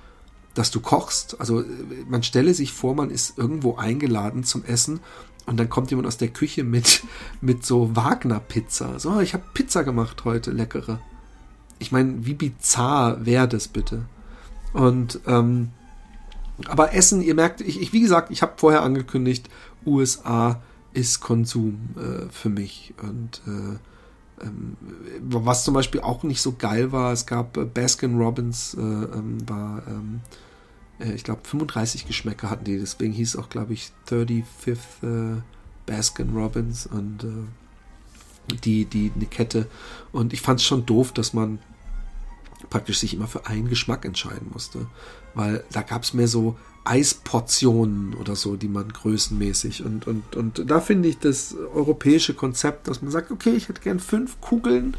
dass du kochst. Also äh, man stelle sich vor, man ist irgendwo eingeladen zum Essen und dann kommt jemand aus der Küche mit, *laughs* mit so Wagner-Pizza. So, ich habe Pizza gemacht heute, leckere. Ich meine, wie bizarr wäre das bitte? Und, ähm, aber Essen, ihr merkt, ich, ich wie gesagt, ich habe vorher angekündigt, USA ist Konsum äh, für mich. Und äh, ähm, was zum Beispiel auch nicht so geil war, es gab äh, Baskin Robbins, äh, ähm, war ähm, äh, ich glaube, 35 Geschmäcker hatten die. Deswegen hieß auch, glaube ich, 35th äh, Baskin Robbins und die, die, eine Kette. Und ich fand es schon doof, dass man praktisch sich immer für einen Geschmack entscheiden musste. Weil da gab es mehr so Eisportionen oder so, die man größenmäßig und, und, und da finde ich das europäische Konzept, dass man sagt, okay, ich hätte gern fünf Kugeln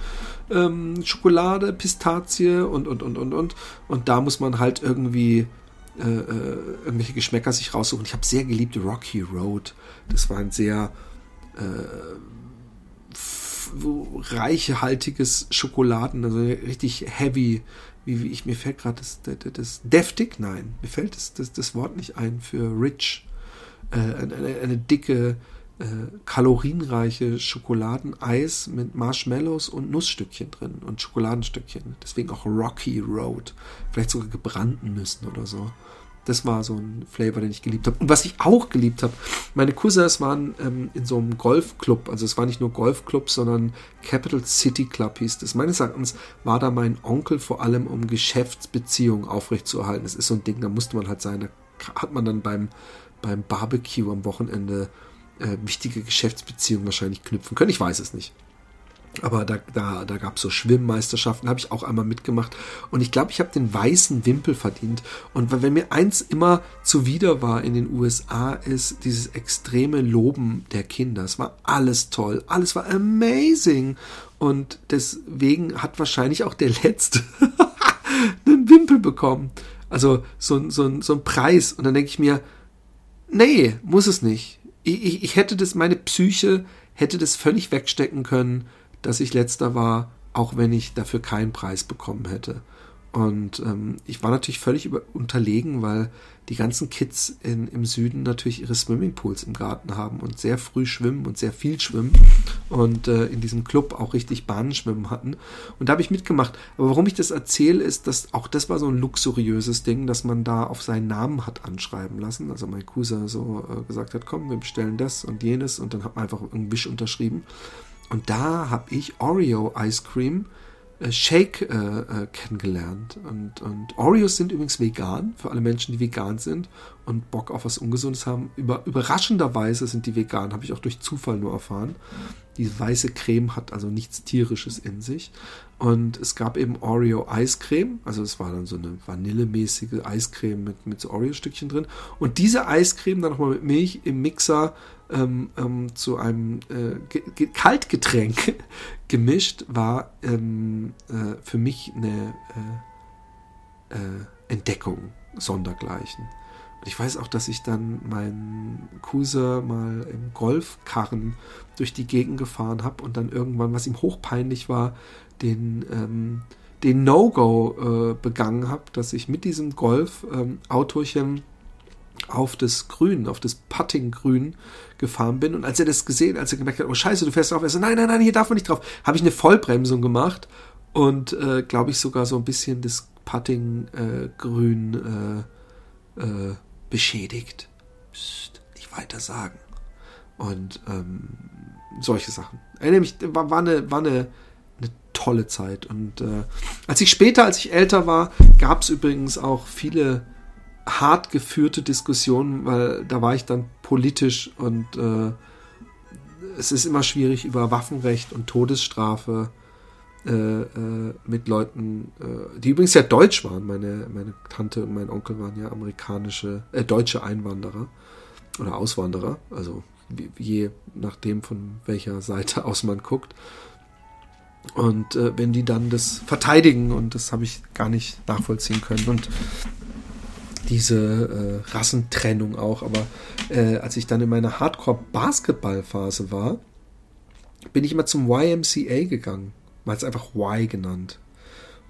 ähm, Schokolade, Pistazie und, und, und, und, und. Und da muss man halt irgendwie äh, äh, irgendwelche Geschmäcker sich raussuchen. Ich habe sehr geliebt Rocky Road. Das war ein sehr äh, reichhaltiges Schokoladen, also richtig heavy. Wie, wie ich mir fällt gerade das, das, das, deftig, nein, mir fällt das, das, das Wort nicht ein für rich. äh, eine, eine, dicke, äh, kalorienreiche Schokoladeneis mit Marshmallows und Nussstückchen drin und Schokoladenstückchen. Deswegen auch Rocky Road. Vielleicht sogar gebrannten Nüssen oder so. Das war so ein Flavor, den ich geliebt habe. Und was ich auch geliebt habe, meine Cousins waren ähm, in so einem Golfclub. Also es war nicht nur Golfclub, sondern Capital City Club hieß das. Meines Erachtens war da mein Onkel vor allem, um Geschäftsbeziehungen aufrechtzuerhalten. Das ist so ein Ding, da musste man halt sein. Da hat man dann beim, beim Barbecue am Wochenende äh, wichtige Geschäftsbeziehungen wahrscheinlich knüpfen können. Ich weiß es nicht. Aber da, da, da gab es so Schwimmmeisterschaften, habe ich auch einmal mitgemacht. Und ich glaube, ich habe den weißen Wimpel verdient. Und wenn mir eins immer zuwider war in den USA, ist dieses extreme Loben der Kinder. Es war alles toll, alles war amazing. Und deswegen hat wahrscheinlich auch der Letzte *laughs* einen Wimpel bekommen. Also so, so, so ein Preis. Und dann denke ich mir, nee, muss es nicht. Ich, ich, ich hätte das, meine Psyche hätte das völlig wegstecken können dass ich letzter war, auch wenn ich dafür keinen Preis bekommen hätte. Und ähm, ich war natürlich völlig über, unterlegen, weil die ganzen Kids in, im Süden natürlich ihre Swimmingpools im Garten haben und sehr früh schwimmen und sehr viel schwimmen und äh, in diesem Club auch richtig Bahnenschwimmen hatten. Und da habe ich mitgemacht. Aber warum ich das erzähle, ist, dass auch das war so ein luxuriöses Ding, dass man da auf seinen Namen hat anschreiben lassen. Also mein Cousin so äh, gesagt hat, komm, wir bestellen das und jenes und dann hat man einfach einen Wisch unterschrieben. Und da habe ich Oreo Ice Cream äh, Shake äh, äh, kennengelernt. Und, und Oreos sind übrigens vegan, für alle Menschen, die vegan sind und Bock auf was Ungesundes haben. Über, überraschenderweise sind die vegan, habe ich auch durch Zufall nur erfahren. Die weiße Creme hat also nichts Tierisches in sich. Und es gab eben Oreo Eiscreme, also es war dann so eine vanillemäßige Eiscreme mit, mit so Oreo-Stückchen drin. Und diese Eiscreme dann nochmal mit Milch im Mixer ähm, ähm, zu einem äh, Kaltgetränk *laughs* gemischt, war ähm, äh, für mich eine äh, äh, Entdeckung sondergleichen. Und ich weiß auch, dass ich dann meinen Cousin mal im Golfkarren durch die Gegend gefahren habe und dann irgendwann, was ihm hochpeinlich war, den, ähm, den No-Go äh, begangen habe, dass ich mit diesem Golf-Autochen ähm, auf das Grün, auf das Putting-Grün gefahren bin. Und als er das gesehen, als er gemerkt hat, oh scheiße, du fährst drauf, er so, nein, nein, nein, hier darf man nicht drauf, habe ich eine Vollbremsung gemacht und äh, glaube ich sogar so ein bisschen das Putting-Grün äh, äh, beschädigt. Psst, nicht weiter sagen. Und ähm, solche Sachen. Erinnere mich, war, war, eine, war eine, eine tolle Zeit. Und äh, als ich später, als ich älter war, gab es übrigens auch viele hart geführte Diskussionen, weil da war ich dann politisch und äh, es ist immer schwierig über Waffenrecht und Todesstrafe äh, äh, mit Leuten, äh, die übrigens ja deutsch waren. Meine, meine Tante und mein Onkel waren ja amerikanische, äh, deutsche Einwanderer oder Auswanderer, also je nachdem von welcher Seite aus man guckt. Und äh, wenn die dann das verteidigen, und das habe ich gar nicht nachvollziehen können. Und diese äh, Rassentrennung auch. Aber äh, als ich dann in meiner Hardcore-Basketball-Phase war, bin ich immer zum YMCA gegangen. Mal es einfach Y genannt.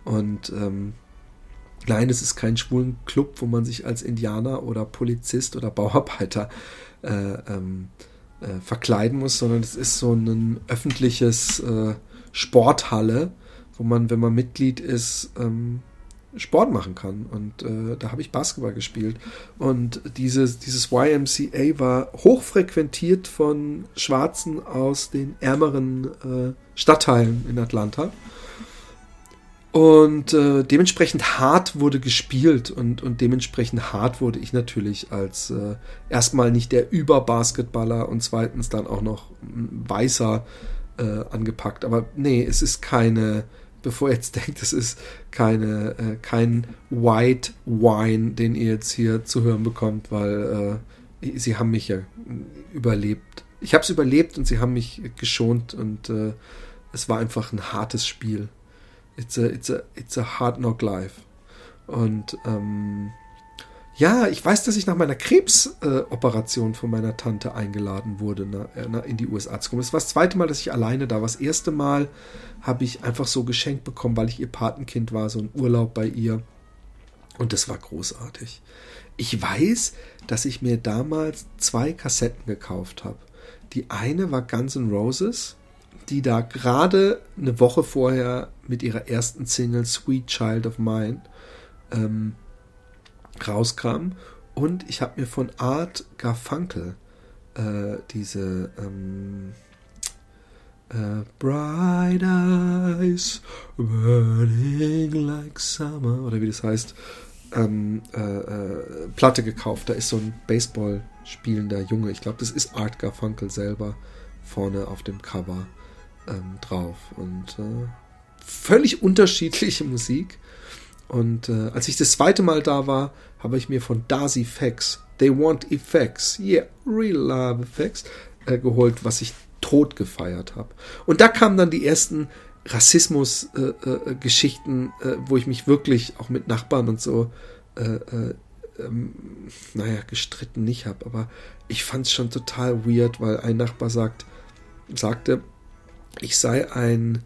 Und ähm, nein, es ist kein schwulen Club, wo man sich als Indianer oder Polizist oder Bauarbeiter äh, ähm, äh, verkleiden muss, sondern es ist so ein öffentliches äh, Sporthalle, wo man, wenn man Mitglied ist, ähm, Sport machen kann. Und äh, da habe ich Basketball gespielt. Und dieses, dieses YMCA war hochfrequentiert von Schwarzen aus den ärmeren äh, Stadtteilen in Atlanta. Und äh, dementsprechend hart wurde gespielt und, und dementsprechend hart wurde ich natürlich als äh, erstmal nicht der Überbasketballer und zweitens dann auch noch weißer äh, angepackt. Aber nee, es ist keine bevor ihr jetzt denkt, es ist keine, äh, kein White Wine, den ihr jetzt hier zu hören bekommt, weil äh, sie haben mich ja überlebt. Ich habe es überlebt und sie haben mich geschont und äh, es war einfach ein hartes Spiel. It's a, it's a, it's a hard knock life. Und ähm, ja, ich weiß, dass ich nach meiner Krebsoperation äh, von meiner Tante eingeladen wurde, na, äh, na, in die USA zu kommen. Das war das zweite Mal, dass ich alleine da war. Das erste Mal habe ich einfach so geschenkt bekommen, weil ich ihr Patenkind war, so ein Urlaub bei ihr. Und das war großartig. Ich weiß, dass ich mir damals zwei Kassetten gekauft habe. Die eine war Guns N' Roses, die da gerade eine Woche vorher mit ihrer ersten Single Sweet Child of Mine ähm, rauskam. Und ich habe mir von Art Garfunkel äh, diese ähm, äh, Bright Eyes Burning Like Summer oder wie das heißt, ähm, äh, äh, Platte gekauft. Da ist so ein Baseball spielender Junge. Ich glaube, das ist Art Garfunkel selber vorne auf dem Cover ähm, drauf. Und äh, völlig unterschiedliche *laughs* Musik. Und äh, als ich das zweite Mal da war, habe ich mir von Darcy Fax, They Want Effects, yeah, Real Love Effects, äh, geholt, was ich tot gefeiert habe. Und da kamen dann die ersten Rassismus-Geschichten, äh, äh, äh, wo ich mich wirklich auch mit Nachbarn und so, äh, ähm, naja, gestritten nicht habe. Aber ich fand es schon total weird, weil ein Nachbar sagt, sagte, ich sei ein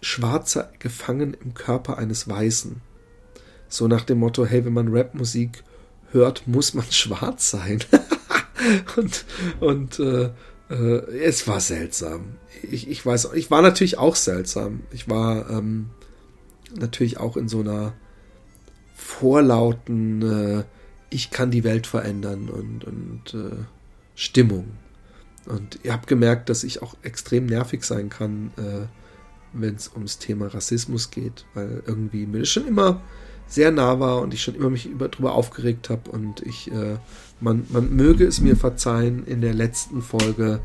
Schwarzer gefangen im Körper eines Weißen. So nach dem Motto, hey, wenn man Rapmusik hört, muss man *laughs* schwarz sein. *laughs* und und äh, äh, es war seltsam. Ich, ich weiß, ich war natürlich auch seltsam. Ich war ähm, natürlich auch in so einer vorlauten, äh, ich kann die Welt verändern und, und äh, Stimmung. Und ihr habt gemerkt, dass ich auch extrem nervig sein kann, äh, wenn es ums Thema Rassismus geht, weil irgendwie mir das schon immer sehr nah war und ich schon immer mich über, drüber aufgeregt habe und ich, äh, man, man möge es mir verzeihen, in der letzten Folge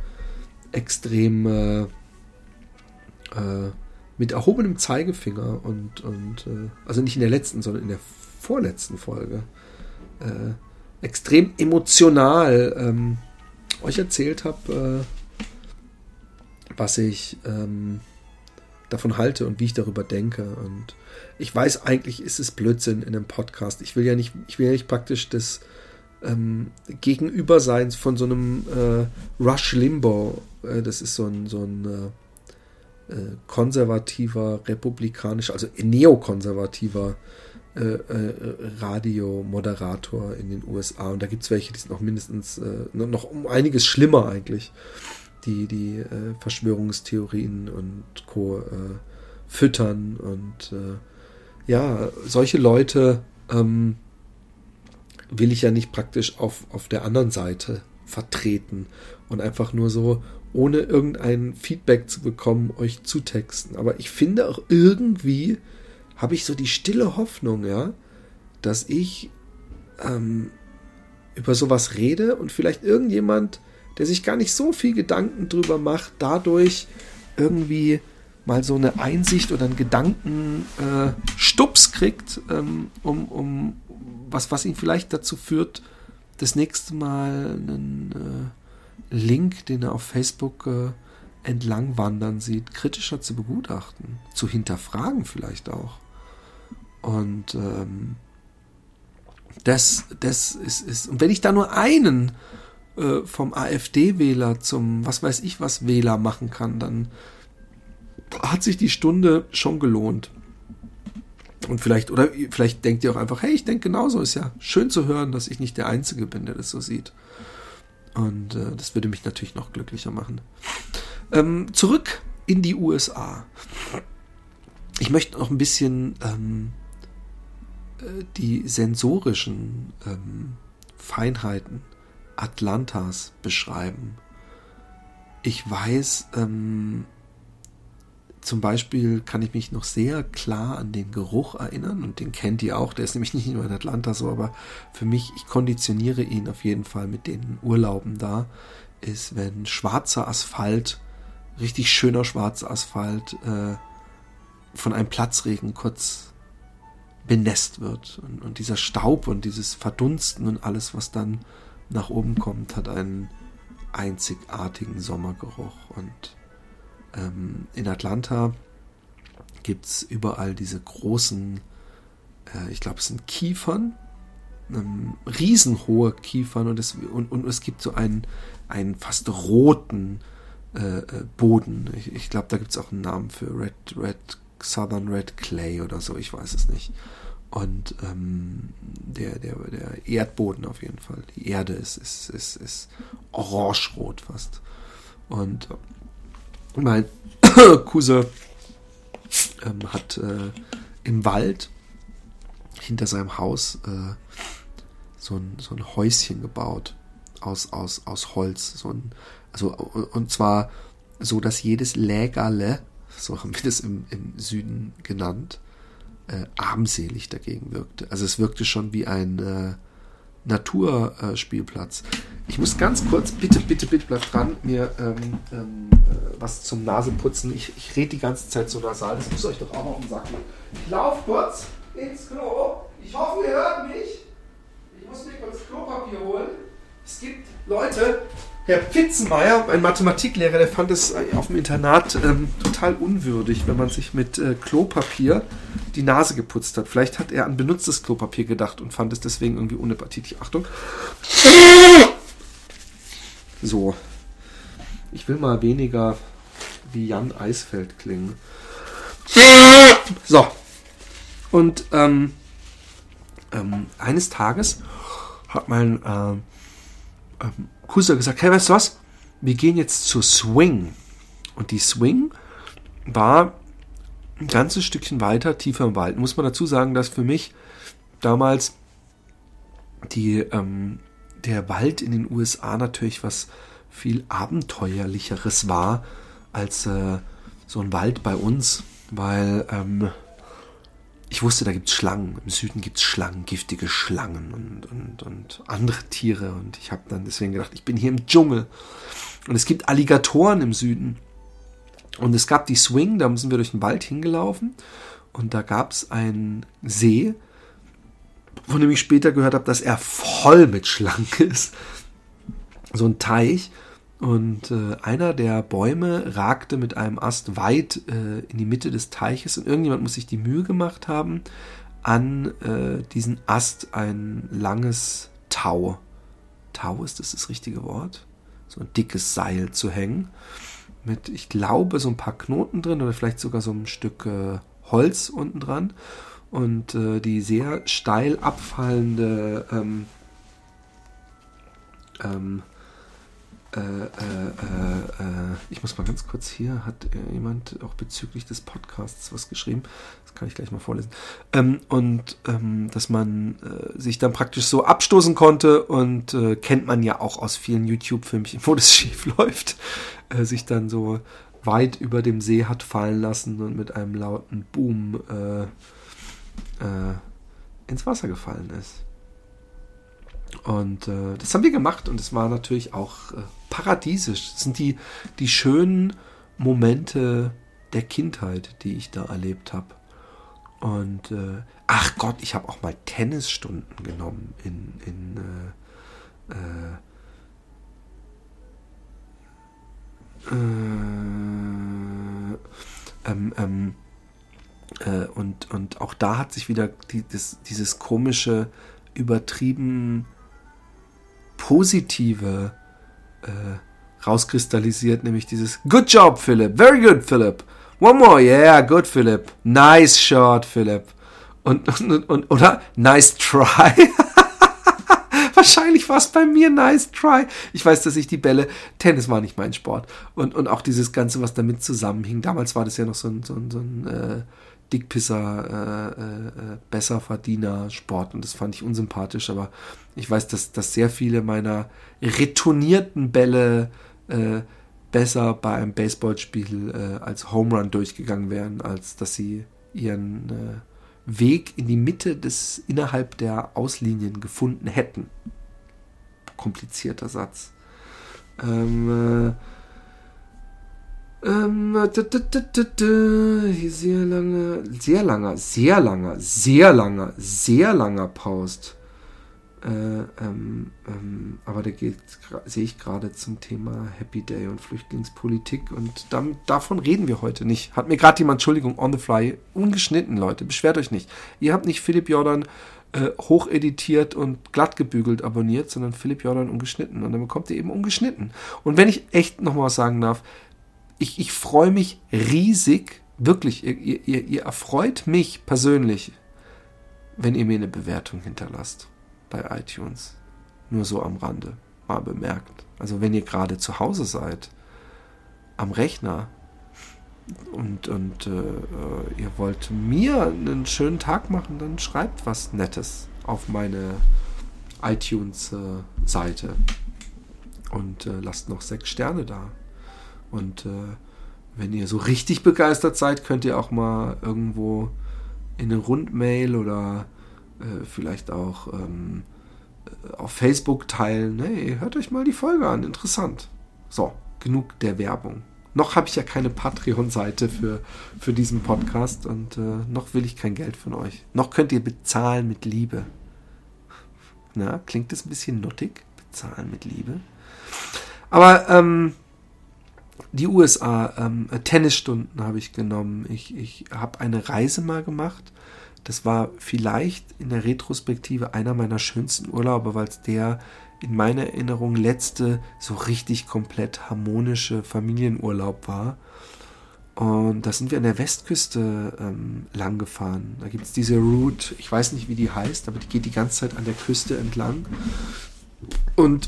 extrem äh, äh, mit erhobenem Zeigefinger und, und äh, also nicht in der letzten, sondern in der vorletzten Folge äh, extrem emotional ähm, euch erzählt habe, äh, was ich ähm, davon halte und wie ich darüber denke. Und ich weiß, eigentlich ist es Blödsinn in einem Podcast. Ich will ja nicht, ich will ja nicht praktisch das ähm, Gegenüberseins von so einem äh, Rush Limbaugh. Äh, das ist so ein, so ein äh, äh konservativer, republikanischer, also neokonservativer äh, äh, Radiomoderator in den USA. Und da gibt es welche, die sind noch mindestens noch um einiges schlimmer eigentlich die die äh, Verschwörungstheorien und Co. Äh, füttern. Und äh, ja, solche Leute ähm, will ich ja nicht praktisch auf, auf der anderen Seite vertreten und einfach nur so, ohne irgendein Feedback zu bekommen, euch zutexten. Aber ich finde auch irgendwie, habe ich so die stille Hoffnung, ja, dass ich ähm, über sowas rede und vielleicht irgendjemand der sich gar nicht so viel Gedanken drüber macht, dadurch irgendwie mal so eine Einsicht oder einen Gedankenstups äh, kriegt, ähm, um, um was, was ihn vielleicht dazu führt, das nächste Mal einen äh, Link, den er auf Facebook äh, entlang wandern sieht, kritischer zu begutachten, zu hinterfragen vielleicht auch. Und ähm, das, das ist, ist, und wenn ich da nur einen äh, vom AfD-Wähler zum was weiß ich was Wähler machen kann, dann hat sich die Stunde schon gelohnt. Und vielleicht, oder vielleicht denkt ihr auch einfach, hey, ich denke genauso, ist ja schön zu hören, dass ich nicht der Einzige bin, der das so sieht. Und äh, das würde mich natürlich noch glücklicher machen. Ähm, zurück in die USA. Ich möchte noch ein bisschen ähm, äh, die sensorischen ähm, Feinheiten Atlantas beschreiben. Ich weiß, ähm, zum Beispiel kann ich mich noch sehr klar an den Geruch erinnern und den kennt ihr auch, der ist *laughs* nämlich nicht nur in Atlanta so, aber für mich, ich konditioniere ihn auf jeden Fall mit den Urlauben da, ist, wenn schwarzer Asphalt, richtig schöner schwarzer Asphalt äh, von einem Platzregen kurz benässt wird und, und dieser Staub und dieses Verdunsten und alles, was dann nach oben kommt, hat einen einzigartigen Sommergeruch. Und ähm, in Atlanta gibt es überall diese großen, äh, ich glaube, es sind Kiefern, ähm, riesenhohe Kiefern und es, und, und es gibt so einen, einen fast roten äh, äh Boden. Ich, ich glaube, da gibt es auch einen Namen für Red, Red, Southern Red Clay oder so, ich weiß es nicht. Und ähm, der, der, der Erdboden auf jeden Fall. Die Erde ist, ist, ist, ist orange-rot fast. Und mein Cousin ähm, hat äh, im Wald hinter seinem Haus äh, so, ein, so ein Häuschen gebaut aus, aus, aus Holz. So ein, also, und zwar so, dass jedes Lägerle, so haben wir das im, im Süden genannt, äh, armselig dagegen wirkte. Also es wirkte schon wie ein äh, Naturspielplatz. Ich muss ganz kurz, bitte, bitte, bitte bleib dran, mir ähm, ähm, äh, was zum Naseputzen. Ich, ich rede die ganze Zeit so nasal, das muss euch doch auch noch im Sack Ich laufe kurz ins Klo. Ich hoffe, ihr hört mich. Ich muss mir kurz Klopapier holen. Es gibt Leute, Herr Pfitzenmeier, ein Mathematiklehrer, der fand es auf dem Internat ähm, total unwürdig, wenn man sich mit äh, Klopapier die Nase geputzt hat. Vielleicht hat er an benutztes Klopapier gedacht und fand es deswegen irgendwie unappetitlich. Achtung. So. Ich will mal weniger wie Jan Eisfeld klingen. So. Und ähm, ähm, eines Tages hat mein äh, ähm, Cousin gesagt, hey, weißt du was? Wir gehen jetzt zur Swing. Und die Swing war ein ganzes Stückchen weiter, tiefer im Wald. Muss man dazu sagen, dass für mich damals die, ähm, der Wald in den USA natürlich was viel abenteuerlicheres war als äh, so ein Wald bei uns, weil ähm, ich wusste, da gibt es Schlangen. Im Süden gibt es Schlangen, giftige Schlangen und, und, und andere Tiere. Und ich habe dann deswegen gedacht, ich bin hier im Dschungel. Und es gibt Alligatoren im Süden. Und es gab die Swing, da sind wir durch den Wald hingelaufen. Und da gab es einen See, von dem ich später gehört habe, dass er voll mit Schlangen *laughs* ist. So ein Teich. Und äh, einer der Bäume ragte mit einem Ast weit äh, in die Mitte des Teiches und irgendjemand muss sich die Mühe gemacht haben, an äh, diesen Ast ein langes Tau, Tau ist das das richtige Wort, so ein dickes Seil zu hängen, mit, ich glaube, so ein paar Knoten drin oder vielleicht sogar so ein Stück äh, Holz unten dran. Und äh, die sehr steil abfallende ähm, ähm, äh, äh, äh, ich muss mal ganz kurz hier, hat jemand auch bezüglich des Podcasts was geschrieben. Das kann ich gleich mal vorlesen. Ähm, und ähm, dass man äh, sich dann praktisch so abstoßen konnte und äh, kennt man ja auch aus vielen YouTube-Filmchen, wo das *laughs* schief läuft, äh, sich dann so weit über dem See hat fallen lassen und mit einem lauten Boom ins Wasser gefallen ist. Und äh, das haben wir gemacht und es war natürlich auch äh, paradiesisch. Das sind die, die schönen Momente der Kindheit, die ich da erlebt habe. Und äh, ach Gott, ich habe auch mal Tennisstunden genommen in, in äh, äh, ähm, ähm, äh, und, und auch da hat sich wieder die, das, dieses komische, übertrieben positive äh, rauskristallisiert, nämlich dieses Good job, Philip. Very good, Philip. One more, yeah, good, Philip. Nice shot, Philip. Und, und, und oder nice try. *laughs* Wahrscheinlich war es bei mir nice try. Ich weiß, dass ich die Bälle, Tennis war nicht mein Sport. Und, und auch dieses Ganze, was damit zusammenhing. Damals war das ja noch so ein, so ein, so ein äh, Dickpisser, äh, äh, Besserverdiener Sport. Und das fand ich unsympathisch. Aber ich weiß, dass, dass sehr viele meiner retournierten Bälle äh, besser bei einem Baseballspiel äh, als Home Run durchgegangen wären, als dass sie ihren äh, Weg in die Mitte des innerhalb der Auslinien gefunden hätten. Komplizierter Satz. Ähm, äh, ähm, sehr lange, sehr langer, sehr langer, sehr langer, sehr langer Post. Äh, ähm, ähm, aber da geht, sehe ich gerade zum Thema Happy Day und Flüchtlingspolitik und damit, davon reden wir heute nicht. Hat mir gerade jemand, Entschuldigung, on the fly, ungeschnitten, Leute, beschwert euch nicht. Ihr habt nicht Philipp Jordan äh, hocheditiert und glatt gebügelt abonniert, sondern Philipp Jordan ungeschnitten und dann bekommt ihr eben ungeschnitten. Und wenn ich echt noch was sagen darf, ich, ich freue mich riesig, wirklich, ihr, ihr, ihr erfreut mich persönlich wenn ihr mir eine Bewertung hinterlasst bei iTunes. Nur so am Rande, mal bemerkt. Also wenn ihr gerade zu Hause seid, am Rechner und, und äh, ihr wollt mir einen schönen Tag machen, dann schreibt was Nettes auf meine iTunes-Seite äh, und äh, lasst noch sechs Sterne da. Und äh, wenn ihr so richtig begeistert seid, könnt ihr auch mal irgendwo in eine Rundmail oder äh, vielleicht auch ähm, äh, auf Facebook teilen. Hey, hört euch mal die Folge an, interessant. So, genug der Werbung. Noch habe ich ja keine Patreon-Seite für, für diesen Podcast und äh, noch will ich kein Geld von euch. Noch könnt ihr bezahlen mit Liebe. Na, klingt das ein bisschen nuttig? Bezahlen mit Liebe. Aber ähm, die USA, ähm, Tennisstunden habe ich genommen. Ich, ich habe eine Reise mal gemacht. Das war vielleicht in der Retrospektive einer meiner schönsten Urlaube, weil es der in meiner Erinnerung letzte so richtig komplett harmonische Familienurlaub war. Und da sind wir an der Westküste ähm, lang gefahren. Da gibt es diese Route, ich weiß nicht, wie die heißt, aber die geht die ganze Zeit an der Küste entlang. Und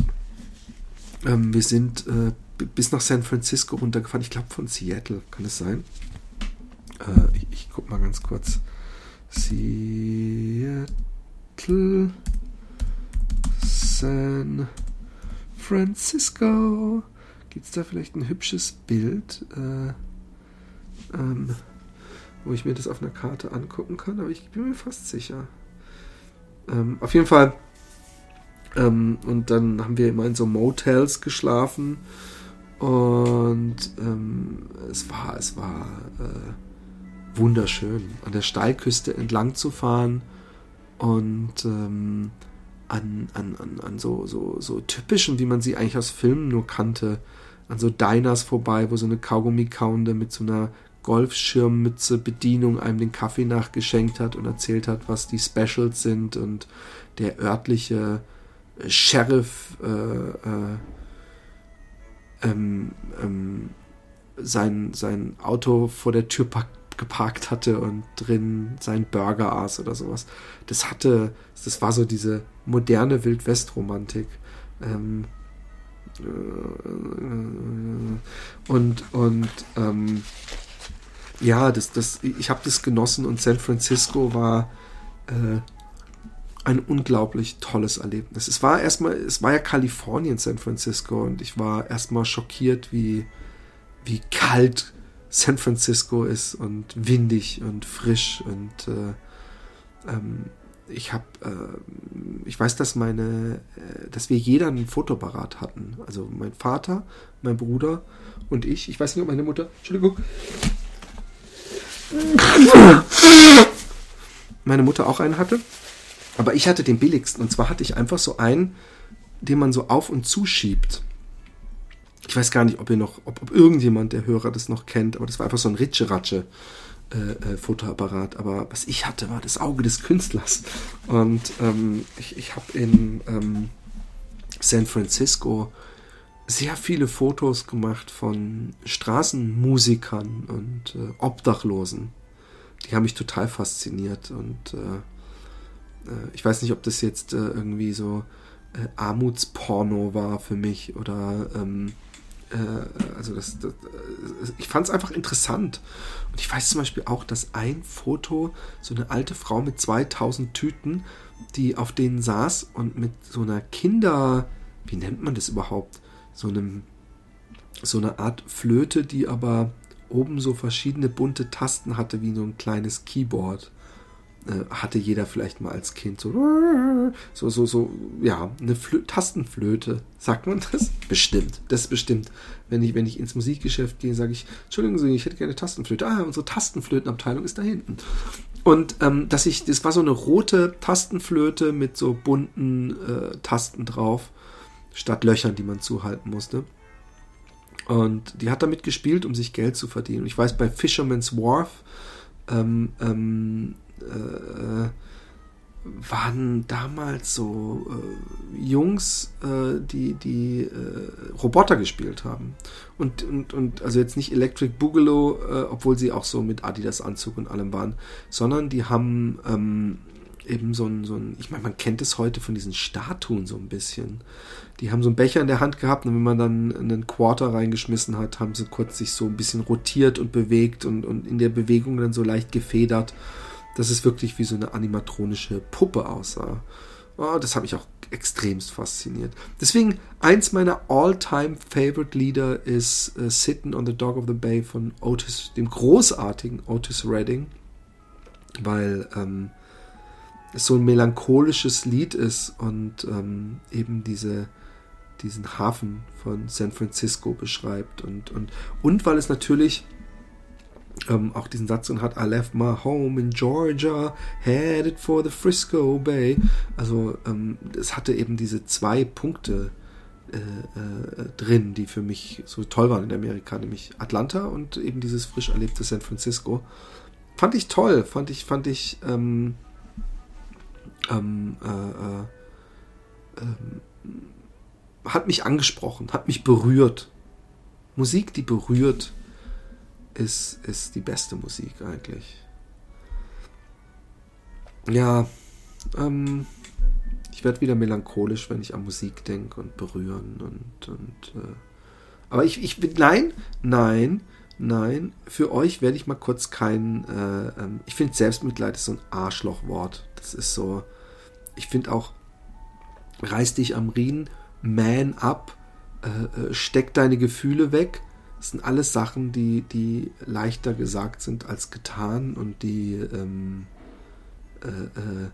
ähm, wir sind äh, bis nach San Francisco runtergefahren. Ich glaube von Seattle, kann es sein? Äh, ich, ich guck mal ganz kurz. Seattle, San Francisco. Gibt es da vielleicht ein hübsches Bild, äh, ähm, wo ich mir das auf einer Karte angucken kann? Aber ich bin mir fast sicher. Ähm, auf jeden Fall. Ähm, und dann haben wir immer in so Motels geschlafen. Und ähm, es war, es war äh, wunderschön, an der Steilküste entlang zu fahren und ähm, an, an, an, an so, so, so typischen, wie man sie eigentlich aus Filmen nur kannte, an so Diners vorbei, wo so eine Kaugummi-Kauende mit so einer Golfschirmmütze Bedienung einem den Kaffee nachgeschenkt hat und erzählt hat, was die Specials sind und der örtliche Sheriff äh, äh, ähm, ähm, sein, sein Auto vor der Tür geparkt hatte und drin seinen Burger aß oder sowas. Das hatte, das war so diese moderne Wildwest-Romantik. Ähm, äh, und und ähm, ja, das, das, ich habe das genossen und San Francisco war äh, ein unglaublich tolles Erlebnis. Es war erstmal, es war ja Kalifornien, San Francisco, und ich war erstmal schockiert, wie, wie kalt San Francisco ist und windig und frisch und äh, ähm, ich habe, äh, ich weiß, dass meine, äh, dass wir jeder ein Fotoapparat hatten. Also mein Vater, mein Bruder und ich. Ich weiß nicht, ob meine Mutter, Entschuldigung, meine Mutter auch einen hatte. Aber ich hatte den billigsten. Und zwar hatte ich einfach so einen, den man so auf und zuschiebt. Ich weiß gar nicht, ob ihr noch, ob, ob irgendjemand der Hörer das noch kennt, aber das war einfach so ein Ritsche-Ratsche. Äh, äh, Fotoapparat, aber was ich hatte, war das Auge des Künstlers. Und ähm, ich, ich habe in ähm, San Francisco sehr viele Fotos gemacht von Straßenmusikern und äh, Obdachlosen. Die haben mich total fasziniert und äh, ich weiß nicht, ob das jetzt äh, irgendwie so äh, Armutsporno war für mich oder ähm, äh, also das, das äh, ich fand es einfach interessant. Und ich weiß zum Beispiel auch, dass ein Foto, so eine alte Frau mit 2000 Tüten, die auf denen saß und mit so einer Kinder, wie nennt man das überhaupt? So einem, so eine Art Flöte, die aber oben so verschiedene bunte Tasten hatte, wie so ein kleines Keyboard. Äh, hatte jeder vielleicht mal als Kind so, *laughs* so, so, so ja, eine Flö Tastenflöte. Sagt man das? Bestimmt. Das ist bestimmt. Wenn ich, wenn ich ins Musikgeschäft gehe, sage ich, Entschuldigen Sie, ich hätte gerne Tastenflöte. Ah, unsere Tastenflötenabteilung ist da hinten. Und ähm, dass ich, das war so eine rote Tastenflöte mit so bunten äh, Tasten drauf, statt Löchern, die man zuhalten musste. Und die hat damit gespielt, um sich Geld zu verdienen. Und ich weiß, bei Fisherman's Wharf ähm, ähm, äh, waren damals so äh, Jungs, äh, die, die äh, Roboter gespielt haben. Und, und, und also jetzt nicht Electric Boogaloo, äh, obwohl sie auch so mit Adidas Anzug und allem waren, sondern die haben ähm, eben so ein, so ein, ich meine, man kennt es heute von diesen Statuen so ein bisschen. Die haben so einen Becher in der Hand gehabt und wenn man dann einen Quarter reingeschmissen hat, haben sie kurz sich so ein bisschen rotiert und bewegt und, und in der Bewegung dann so leicht gefedert, dass es wirklich wie so eine animatronische Puppe aussah. Oh, das hat mich auch extremst fasziniert. Deswegen, eins meiner all-time favorite Lieder ist uh, Sitting on the Dog of the Bay von Otis, dem großartigen Otis Redding, weil ähm, es so ein melancholisches Lied ist und ähm, eben diese, diesen Hafen von San Francisco beschreibt und, und, und weil es natürlich ähm, auch diesen Satz und hat I left my home in Georgia, headed for the Frisco Bay. Also ähm, es hatte eben diese zwei Punkte äh, äh, drin, die für mich so toll waren in Amerika, nämlich Atlanta und eben dieses frisch erlebte San Francisco. Fand ich toll, fand ich, fand ich ähm, ähm, äh, äh ähm, hat mich angesprochen, hat mich berührt. Musik, die berührt, ist, ist die beste Musik eigentlich. Ja, ähm, ich werde wieder melancholisch, wenn ich an Musik denke und berühren und, und äh, aber ich, ich bin, nein, nein, nein, für euch werde ich mal kurz kein, äh, ähm, ich finde Selbstmitleid ist so ein Arschlochwort. Das ist so, ich finde auch, reiß dich am Riemen, man up, äh, äh, steck deine Gefühle weg. Das sind alles Sachen, die, die leichter gesagt sind als getan und die ähm, äh, äh,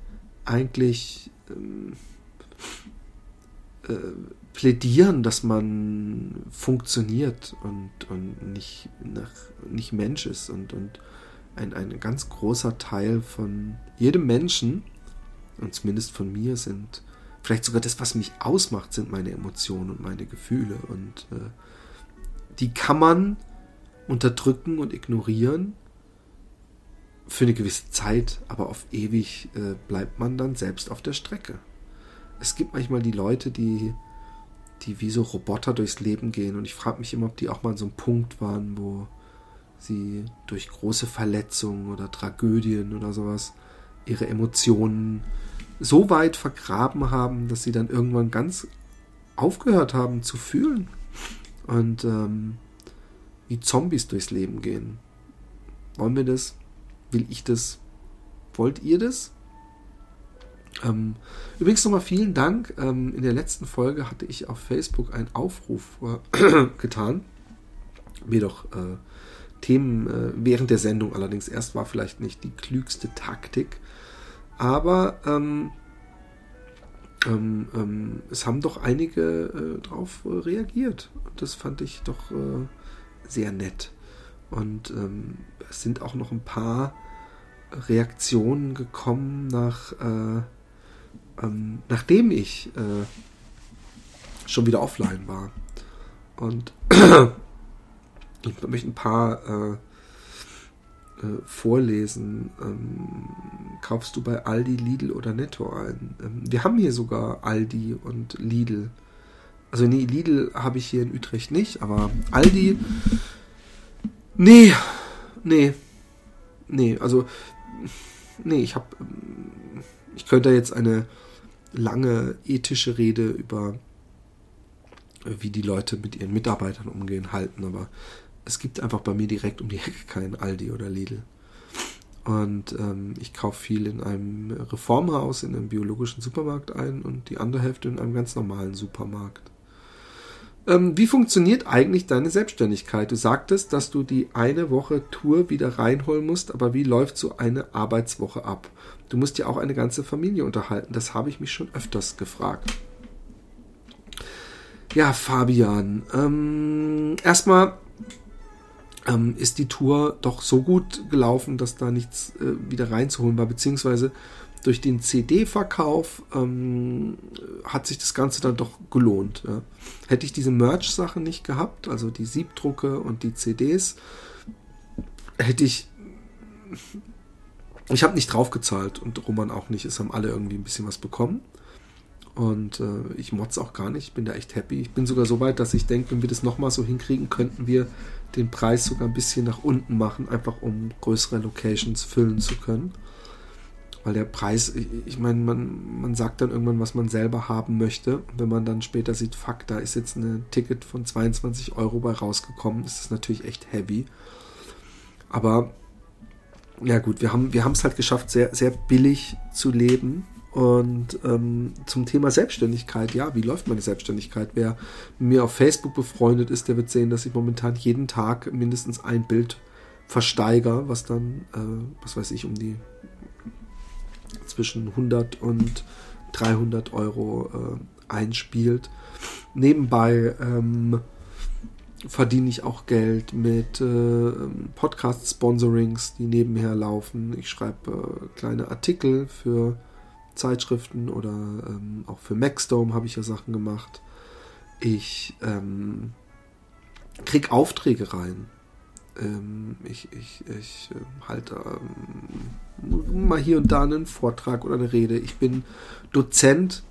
eigentlich ähm, äh, plädieren, dass man funktioniert und, und nicht, nach, nicht Mensch ist. Und, und ein, ein ganz großer Teil von jedem Menschen, und zumindest von mir, sind vielleicht sogar das, was mich ausmacht, sind meine Emotionen und meine Gefühle. Und äh, die kann man unterdrücken und ignorieren für eine gewisse Zeit, aber auf ewig äh, bleibt man dann selbst auf der Strecke. Es gibt manchmal die Leute, die, die wie so Roboter durchs Leben gehen und ich frage mich immer, ob die auch mal an so einem Punkt waren, wo sie durch große Verletzungen oder Tragödien oder sowas ihre Emotionen so weit vergraben haben, dass sie dann irgendwann ganz aufgehört haben zu fühlen und ähm, wie Zombies durchs Leben gehen. Wollen wir das? Will ich das? Wollt ihr das? Ähm, übrigens nochmal vielen Dank. Ähm, in der letzten Folge hatte ich auf Facebook einen Aufruf äh, *clears throat* getan. Mir doch äh, Themen äh, während der Sendung allerdings erst war vielleicht nicht die klügste Taktik, aber ähm, ähm, ähm, es haben doch einige äh, darauf äh, reagiert. Und das fand ich doch äh, sehr nett. Und ähm, es sind auch noch ein paar Reaktionen gekommen nach äh, ähm, nachdem ich äh, schon wieder offline war. Und *clears throat* ich möchte ein paar äh, vorlesen. Ähm, kaufst du bei Aldi, Lidl oder Netto ein? Ähm, wir haben hier sogar Aldi und Lidl. Also nee, Lidl habe ich hier in Utrecht nicht, aber Aldi. Nee, nee, nee, also nee, ich habe, ich könnte jetzt eine lange ethische Rede über wie die Leute mit ihren Mitarbeitern umgehen halten, aber es gibt einfach bei mir direkt um die Ecke keinen Aldi oder Lidl. Und ähm, ich kaufe viel in einem Reformhaus, in einem biologischen Supermarkt ein und die andere Hälfte in einem ganz normalen Supermarkt. Ähm, wie funktioniert eigentlich deine Selbstständigkeit? Du sagtest, dass du die eine Woche Tour wieder reinholen musst, aber wie läuft so eine Arbeitswoche ab? Du musst ja auch eine ganze Familie unterhalten. Das habe ich mich schon öfters gefragt. Ja, Fabian. Ähm, erstmal ähm, ist die Tour doch so gut gelaufen, dass da nichts äh, wieder reinzuholen war, beziehungsweise durch den CD-Verkauf ähm, hat sich das Ganze dann doch gelohnt. Ja. Hätte ich diese Merch-Sachen nicht gehabt, also die Siebdrucke und die CDs, hätte ich. Ich habe nicht draufgezahlt und Roman auch nicht. Es haben alle irgendwie ein bisschen was bekommen. Und äh, ich motz auch gar nicht. Ich bin da echt happy. Ich bin sogar so weit, dass ich denke, wenn wir das nochmal so hinkriegen, könnten wir den Preis sogar ein bisschen nach unten machen, einfach um größere Locations füllen zu können. Weil der Preis, ich, ich meine, man, man sagt dann irgendwann, was man selber haben möchte. Und wenn man dann später sieht, fuck, da ist jetzt ein Ticket von 22 Euro bei rausgekommen, ist das natürlich echt heavy. Aber ja gut, wir haben wir es halt geschafft, sehr, sehr billig zu leben. Und ähm, zum Thema Selbstständigkeit, ja, wie läuft meine Selbstständigkeit? Wer mir auf Facebook befreundet ist, der wird sehen, dass ich momentan jeden Tag mindestens ein Bild versteiger, was dann, äh, was weiß ich, um die zwischen 100 und 300 Euro äh, einspielt. Nebenbei ähm, verdiene ich auch Geld mit äh, Podcast-Sponsorings, die nebenher laufen. Ich schreibe äh, kleine Artikel für Zeitschriften oder ähm, auch für Maxdome habe ich ja Sachen gemacht. Ich ähm, krieg Aufträge rein. Ähm, ich ich, ich äh, halte ähm, mal hier und da einen Vortrag oder eine Rede. Ich bin Dozent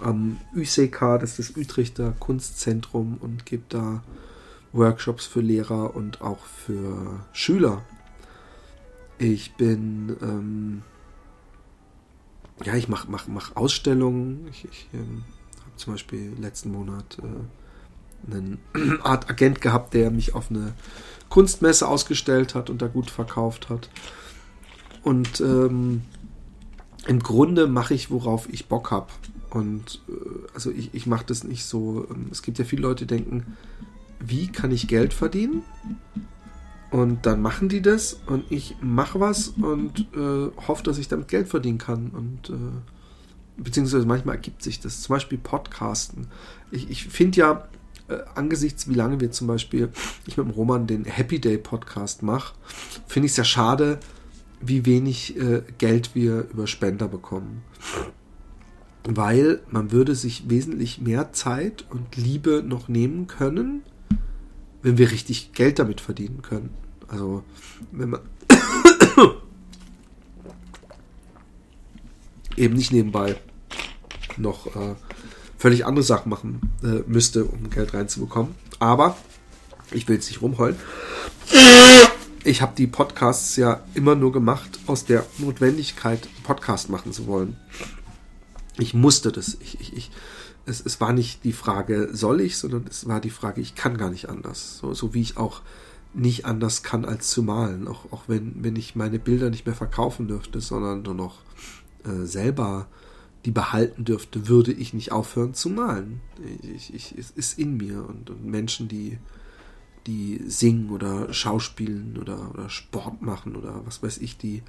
am UCK, das ist das Utrechter Kunstzentrum und gebe da Workshops für Lehrer und auch für Schüler. Ich bin ähm, ja, ich mache mach, mach Ausstellungen. Ich, ich ähm, habe zum Beispiel letzten Monat äh, einen *clears throat* Art Agent gehabt, der mich auf eine Kunstmesse ausgestellt hat und da gut verkauft hat. Und ähm, im Grunde mache ich, worauf ich Bock habe. Und äh, also ich, ich mache das nicht so. Ähm, es gibt ja viele Leute, die denken, wie kann ich Geld verdienen? Und dann machen die das und ich mache was und äh, hoffe, dass ich damit Geld verdienen kann. Und äh, beziehungsweise manchmal ergibt sich das. Zum Beispiel Podcasten. Ich, ich finde ja, äh, angesichts wie lange wir zum Beispiel, ich mit dem Roman den Happy Day Podcast mache, finde ich es ja schade, wie wenig äh, Geld wir über Spender bekommen. Weil man würde sich wesentlich mehr Zeit und Liebe noch nehmen können, wenn wir richtig Geld damit verdienen können. Also, wenn man *coughs* eben nicht nebenbei noch äh, völlig andere Sachen machen äh, müsste, um Geld reinzubekommen. Aber ich will jetzt nicht rumheulen. *coughs* Ich habe die Podcasts ja immer nur gemacht aus der Notwendigkeit, Podcast machen zu wollen. Ich musste das. Ich, ich, ich, es, es war nicht die Frage, soll ich, sondern es war die Frage, ich kann gar nicht anders. So, so wie ich auch nicht anders kann als zu malen. Auch, auch wenn, wenn ich meine Bilder nicht mehr verkaufen dürfte, sondern nur noch äh, selber die behalten dürfte, würde ich nicht aufhören zu malen. Ich, ich, es ist in mir und, und Menschen, die, die singen oder schauspielen oder, oder Sport machen oder was weiß ich, die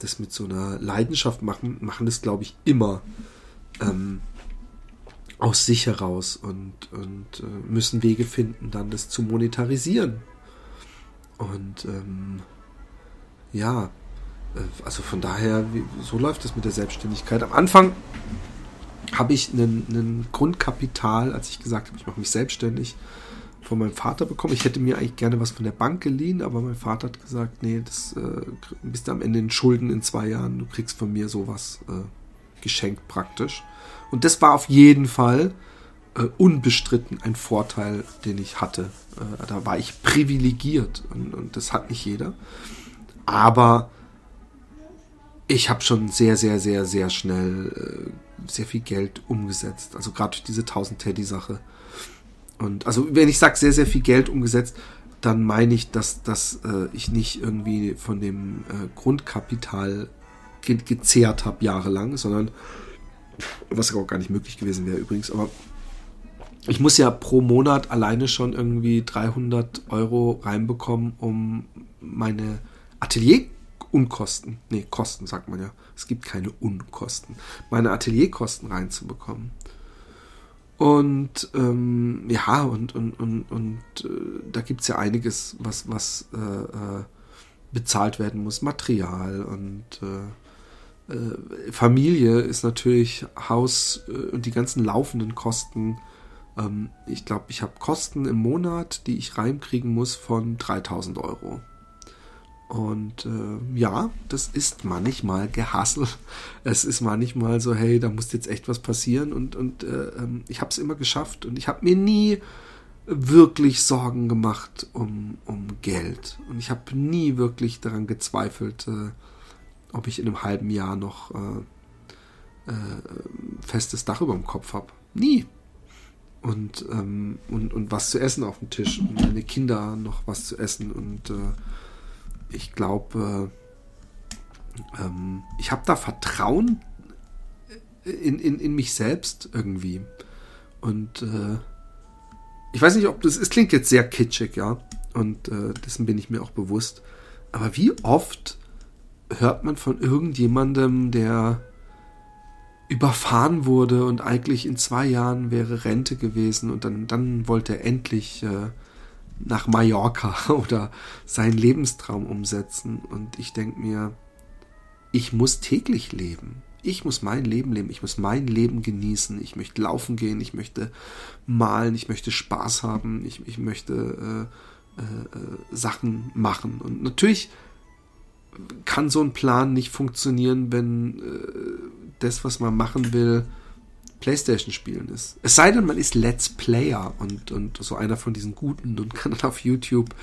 das mit so einer Leidenschaft machen, machen das, glaube ich, immer. Ähm, aus sich heraus und, und äh, müssen Wege finden, dann das zu monetarisieren. Und ähm, ja, äh, also von daher, wie, so läuft es mit der Selbstständigkeit. Am Anfang habe ich ein Grundkapital, als ich gesagt habe, ich mache mich selbstständig, von meinem Vater bekommen. Ich hätte mir eigentlich gerne was von der Bank geliehen, aber mein Vater hat gesagt, nee, das äh, bist du am Ende in Schulden in zwei Jahren, du kriegst von mir sowas äh, geschenkt praktisch. Und das war auf jeden Fall äh, unbestritten ein Vorteil, den ich hatte. Äh, da war ich privilegiert und, und, das hat nicht jeder. Aber ich habe schon sehr, sehr, sehr, sehr schnell äh, sehr viel Geld umgesetzt. Also gerade durch diese 1000 Teddy-Sache. Und also wenn ich sage sehr, sehr viel Geld umgesetzt, dann meine ich, dass, dass äh, ich nicht irgendwie von dem äh, Grundkapital ge gezehrt habe jahrelang, sondern was auch gar nicht möglich gewesen wäre übrigens, aber ich muss ja pro Monat alleine schon irgendwie 300 Euro reinbekommen, um meine Atelierunkosten, nee, Kosten sagt man ja, es gibt keine Unkosten, meine Atelierkosten reinzubekommen. Und ähm, ja, und, und, und, und äh, da gibt es ja einiges, was, was äh, äh, bezahlt werden muss, Material und äh, äh, Familie ist natürlich Haus äh, und die ganzen laufenden Kosten ähm, ich glaube, ich habe Kosten im Monat, die ich reinkriegen muss von 3000 Euro. Und äh, ja, das ist manchmal Gehassel. Es ist manchmal so, hey, da muss jetzt echt was passieren. Und, und äh, ähm, ich habe es immer geschafft. Und ich habe mir nie wirklich Sorgen gemacht um, um Geld. Und ich habe nie wirklich daran gezweifelt, äh, ob ich in einem halben Jahr noch äh, äh, festes Dach über dem Kopf habe. Nie. Und, ähm, und, und was zu essen auf dem Tisch und meine Kinder noch was zu essen. Und äh, ich glaube, äh, ähm, ich habe da Vertrauen in, in, in mich selbst irgendwie. Und äh, ich weiß nicht, ob das, es klingt jetzt sehr kitschig, ja. Und äh, dessen bin ich mir auch bewusst. Aber wie oft hört man von irgendjemandem, der überfahren wurde und eigentlich in zwei Jahren wäre Rente gewesen und dann, dann wollte er endlich äh, nach Mallorca *laughs* oder seinen Lebenstraum umsetzen. Und ich denke mir, ich muss täglich leben. Ich muss mein Leben leben, ich muss mein Leben genießen, ich möchte laufen gehen, ich möchte malen, ich möchte Spaß haben, ich, ich möchte äh, äh, Sachen machen. Und natürlich kann so ein Plan nicht funktionieren, wenn äh, das, was man machen will, Playstation spielen ist. Es sei denn, man ist Let's Player und, und so einer von diesen Guten und kann dann auf YouTube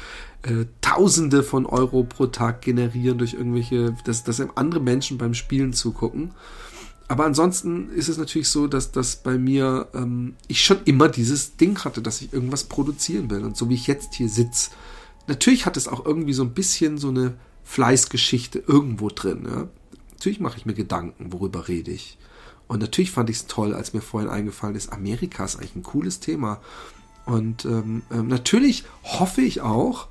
äh, Tausende von Euro pro Tag generieren durch irgendwelche, dass, dass andere Menschen beim Spielen zugucken. Aber ansonsten ist es natürlich so, dass dass bei mir ähm, ich schon immer dieses Ding hatte, dass ich irgendwas produzieren will. Und so wie ich jetzt hier sitze, natürlich hat es auch irgendwie so ein bisschen so eine Fleißgeschichte irgendwo drin. Ja? Natürlich mache ich mir Gedanken, worüber rede ich. Und natürlich fand ich es toll, als mir vorhin eingefallen ist, Amerika ist eigentlich ein cooles Thema. Und ähm, ähm, natürlich hoffe ich auch,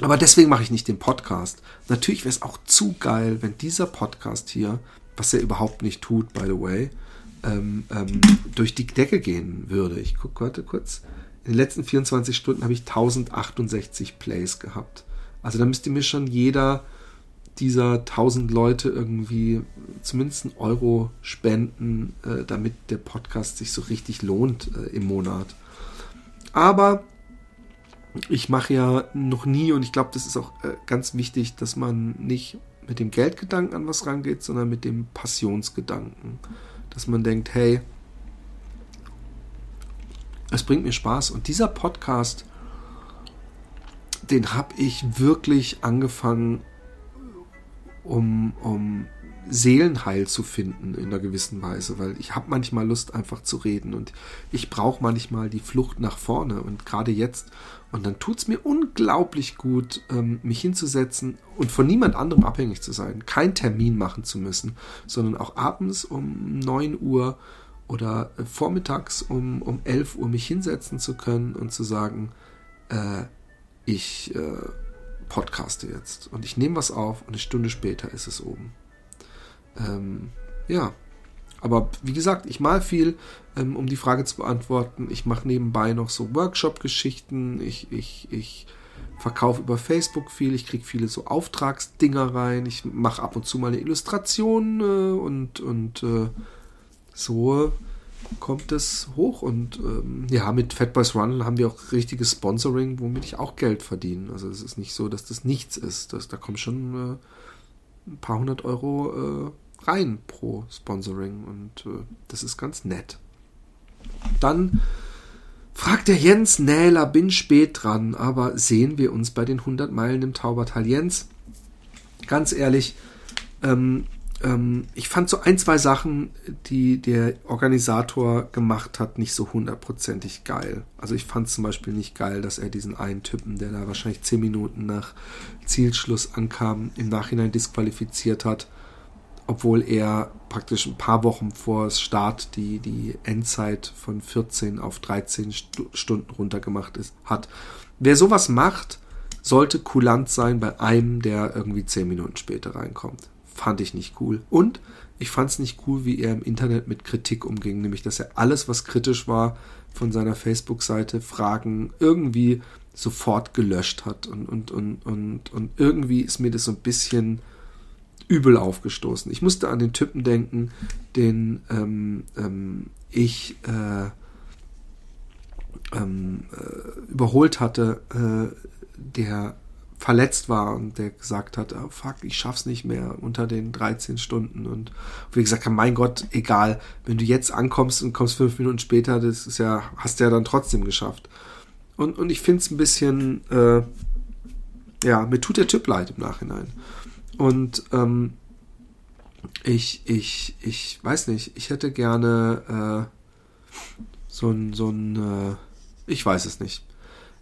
aber deswegen mache ich nicht den Podcast. Natürlich wäre es auch zu geil, wenn dieser Podcast hier, was er überhaupt nicht tut, by the way, ähm, ähm, durch die Decke gehen würde. Ich gucke heute kurz. In den letzten 24 Stunden habe ich 1068 Plays gehabt. Also da müsste mir schon jeder dieser 1000 Leute irgendwie zumindest einen Euro spenden, äh, damit der Podcast sich so richtig lohnt äh, im Monat. Aber ich mache ja noch nie und ich glaube, das ist auch äh, ganz wichtig, dass man nicht mit dem Geldgedanken an was rangeht, sondern mit dem Passionsgedanken. Dass man denkt, hey, es bringt mir Spaß. Und dieser Podcast, den habe ich wirklich angefangen um, um Seelenheil zu finden in einer gewissen Weise, weil ich habe manchmal Lust einfach zu reden und ich brauche manchmal die Flucht nach vorne und gerade jetzt. Und dann tut es mir unglaublich gut, ähm, mich hinzusetzen und von niemand anderem abhängig zu sein, keinen Termin machen zu müssen, sondern auch abends um 9 Uhr oder äh, vormittags um, um 11 Uhr mich hinsetzen zu können und zu sagen, äh, ich äh, podcaste jetzt und ich nehme was auf und eine Stunde später ist es oben. Ähm, ja, aber wie gesagt, ich mal viel, ähm, um die Frage zu beantworten. Ich mache nebenbei noch so Workshop-Geschichten. Ich, ich, ich verkaufe über Facebook viel. Ich kriege viele so Auftragsdinger rein. Ich mache ab und zu mal eine Illustration äh, und, und äh, so kommt es hoch. Und ähm, ja, mit Fat Boys Run haben wir auch richtiges Sponsoring, womit ich auch Geld verdiene. Also es ist nicht so, dass das nichts ist. Das, da kommen schon äh, ein paar hundert Euro äh, rein pro Sponsoring und äh, das ist ganz nett. Dann fragt der Jens Nähler, bin spät dran, aber sehen wir uns bei den 100 Meilen im Taubertal. Jens, ganz ehrlich, ähm, ähm, ich fand so ein, zwei Sachen, die der Organisator gemacht hat, nicht so hundertprozentig geil. Also ich fand zum Beispiel nicht geil, dass er diesen einen Typen, der da wahrscheinlich zehn Minuten nach Zielschluss ankam, im Nachhinein disqualifiziert hat, obwohl er praktisch ein paar Wochen vor Start die, die Endzeit von 14 auf 13 Stunden runtergemacht ist, hat. Wer sowas macht, sollte kulant sein bei einem, der irgendwie zehn Minuten später reinkommt fand ich nicht cool. Und ich fand es nicht cool, wie er im Internet mit Kritik umging, nämlich dass er alles, was kritisch war von seiner Facebook-Seite, Fragen irgendwie sofort gelöscht hat. Und, und, und, und, und irgendwie ist mir das so ein bisschen übel aufgestoßen. Ich musste an den Typen denken, den ähm, ähm, ich äh, ähm, äh, überholt hatte, äh, der verletzt war und der gesagt hat, oh, fuck, ich schaff's nicht mehr unter den 13 Stunden und wie gesagt, mein Gott, egal, wenn du jetzt ankommst und kommst fünf Minuten später, das ist ja, hast du ja dann trotzdem geschafft. Und, und ich finde es ein bisschen, äh, ja, mir tut der Typ leid im Nachhinein. Und ähm, ich, ich, ich weiß nicht, ich hätte gerne äh, so ein, so ein, äh, ich weiß es nicht.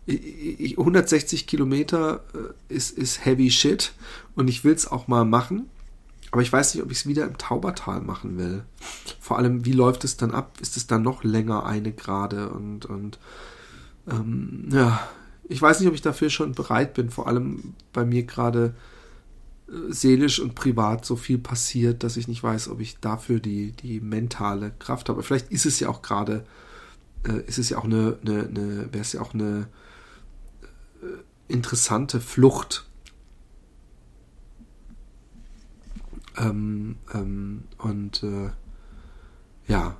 160 Kilometer äh, ist, ist heavy shit und ich will es auch mal machen. Aber ich weiß nicht, ob ich es wieder im Taubertal machen will. Vor allem, wie läuft es dann ab? Ist es dann noch länger eine Gerade? Und, und ähm, ja, ich weiß nicht, ob ich dafür schon bereit bin. Vor allem bei mir gerade äh, seelisch und privat so viel passiert, dass ich nicht weiß, ob ich dafür die, die mentale Kraft habe. Vielleicht ist es ja auch gerade, äh, ist es ja auch eine, eine, eine wäre es ja auch eine interessante Flucht Ähm, ähm, und äh, ja.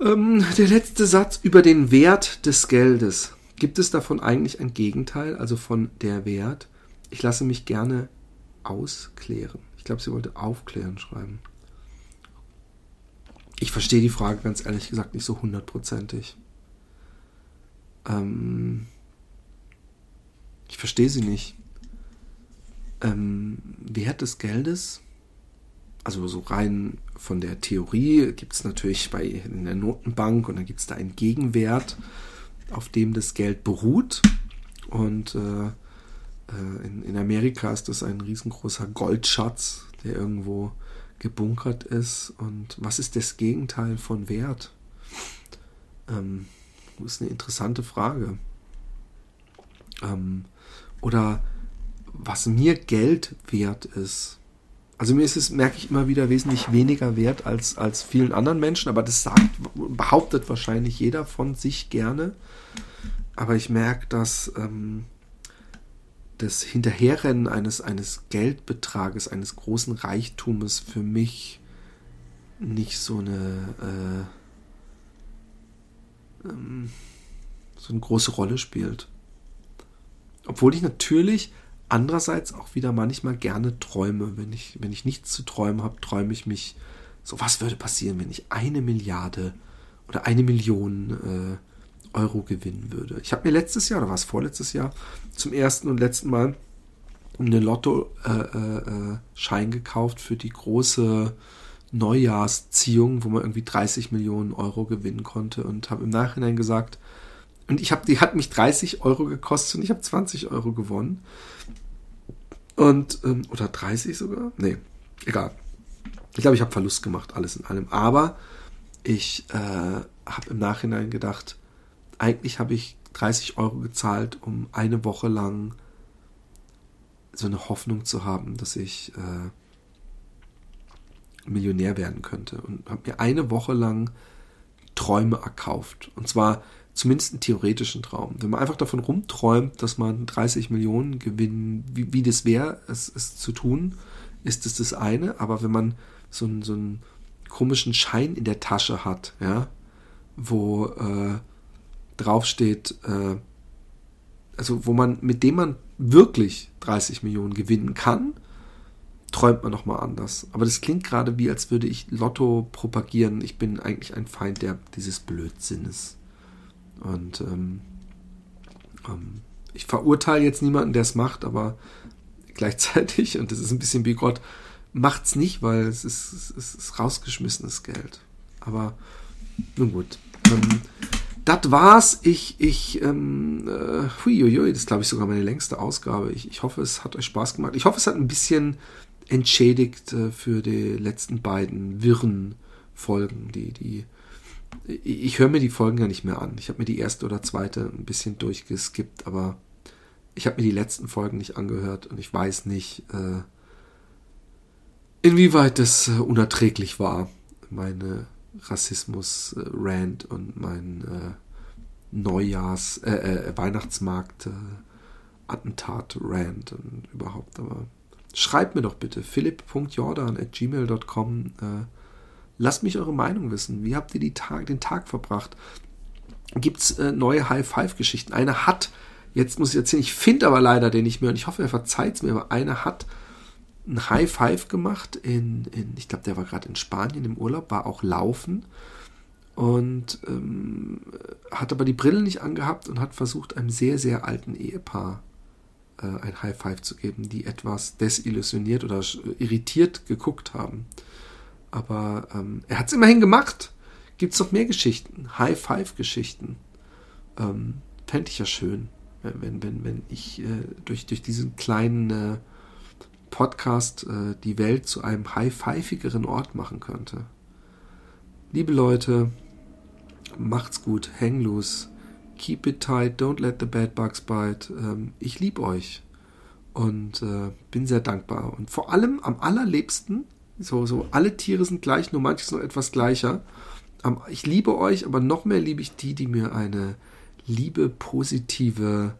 Ähm, der letzte Satz über den Wert des Geldes. Gibt es davon eigentlich ein Gegenteil, also von der Wert? Ich lasse mich gerne ausklären. Ich glaube, sie wollte aufklären schreiben. Ich verstehe die Frage ganz ehrlich gesagt nicht so hundertprozentig. Ähm, ich verstehe sie nicht ähm, Wert des Geldes, also so rein von der Theorie gibt es natürlich bei in der Notenbank und dann gibt es da einen Gegenwert, auf dem das Geld beruht. Und äh, äh, in, in Amerika ist das ein riesengroßer Goldschatz, der irgendwo gebunkert ist. Und was ist das Gegenteil von Wert? Ähm, das ist eine interessante Frage. Ähm, oder was mir Geld wert ist. Also mir ist es, merke ich immer wieder, wesentlich weniger wert als, als vielen anderen Menschen, aber das sagt, behauptet wahrscheinlich jeder von sich gerne. Aber ich merke, dass ähm, das Hinterherrennen eines, eines Geldbetrages, eines großen Reichtumes für mich nicht so eine äh, ähm, so eine große Rolle spielt. Obwohl ich natürlich andererseits auch wieder manchmal gerne träume. Wenn ich, wenn ich nichts zu träumen habe, träume ich mich, so was würde passieren, wenn ich eine Milliarde oder eine Million äh, Euro gewinnen würde. Ich habe mir letztes Jahr, oder war es vorletztes Jahr, zum ersten und letzten Mal einen Lotto-Schein äh, äh, gekauft für die große Neujahrsziehung, wo man irgendwie 30 Millionen Euro gewinnen konnte und habe im Nachhinein gesagt, und ich habe, die hat mich 30 Euro gekostet und ich habe 20 Euro gewonnen. Und, ähm, oder 30 sogar? Nee, egal. Ich glaube, ich habe Verlust gemacht, alles in allem. Aber ich äh, habe im Nachhinein gedacht, eigentlich habe ich 30 Euro gezahlt, um eine Woche lang so eine Hoffnung zu haben, dass ich äh, Millionär werden könnte. Und habe mir eine Woche lang Träume erkauft. Und zwar zumindest einen theoretischen Traum. Wenn man einfach davon rumträumt, dass man 30 Millionen gewinnen, wie, wie das wäre, es, es zu tun, ist es das, das eine. Aber wenn man so, einen, so einen komischen Schein in der Tasche hat, ja, wo äh, draufsteht, äh, also wo man, mit dem man wirklich 30 Millionen gewinnen kann, träumt man nochmal anders. Aber das klingt gerade wie, als würde ich Lotto propagieren. Ich bin eigentlich ein Feind der, dieses Blödsinnes. Und ähm, ähm, ich verurteile jetzt niemanden, der es macht, aber gleichzeitig, und das ist ein bisschen wie Gott, macht's nicht, weil es ist, es ist rausgeschmissenes Geld. Aber nun gut. Ähm, das war's. Ich, ich, ähm, äh, huiuiui, das ist glaube ich sogar meine längste Ausgabe. Ich, ich hoffe, es hat euch Spaß gemacht. Ich hoffe, es hat ein bisschen entschädigt äh, für die letzten beiden wirren Folgen, die, die ich höre mir die Folgen ja nicht mehr an. Ich habe mir die erste oder zweite ein bisschen durchgeskippt, aber ich habe mir die letzten Folgen nicht angehört und ich weiß nicht, äh, inwieweit das äh, unerträglich war. Meine Rassismus-Rant und mein äh, Neujahrs-, äh, äh, Weihnachtsmarkt-Attentat-Rant und überhaupt. Aber schreibt mir doch bitte philipp.jordan at gmail.com äh, Lasst mich eure Meinung wissen. Wie habt ihr Tag, den Tag verbracht? Gibt es äh, neue High-Five-Geschichten? Eine hat, jetzt muss ich erzählen, ich finde aber leider den nicht mehr und ich hoffe, er verzeiht es mir, aber eine hat ein High-Five gemacht in, in ich glaube, der war gerade in Spanien im Urlaub, war auch laufen und ähm, hat aber die Brille nicht angehabt und hat versucht, einem sehr, sehr alten Ehepaar äh, ein High Five zu geben, die etwas desillusioniert oder irritiert geguckt haben. Aber ähm, er hat es immerhin gemacht. Gibt es noch mehr Geschichten? High Five Geschichten. Ähm, Fände ich ja schön, wenn, wenn, wenn ich äh, durch, durch diesen kleinen äh, Podcast äh, die Welt zu einem high-fivigeren Ort machen könnte. Liebe Leute, macht's gut, hang loose, keep it tight, don't let the bad bugs bite. Ähm, ich liebe euch und äh, bin sehr dankbar. Und vor allem am allerliebsten, so, so alle Tiere sind gleich, nur manches noch etwas gleicher. Ich liebe euch, aber noch mehr liebe ich die, die mir eine liebe, positive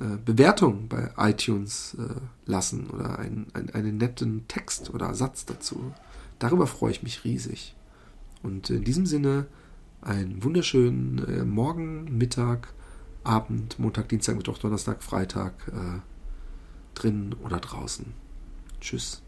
äh, Bewertung bei iTunes äh, lassen oder ein, ein, einen netten Text oder Satz dazu. Darüber freue ich mich riesig. Und in diesem Sinne einen wunderschönen äh, Morgen, Mittag, Abend, Montag, Dienstag, Mittwoch, Donnerstag, Freitag, äh, drin oder draußen. Tschüss.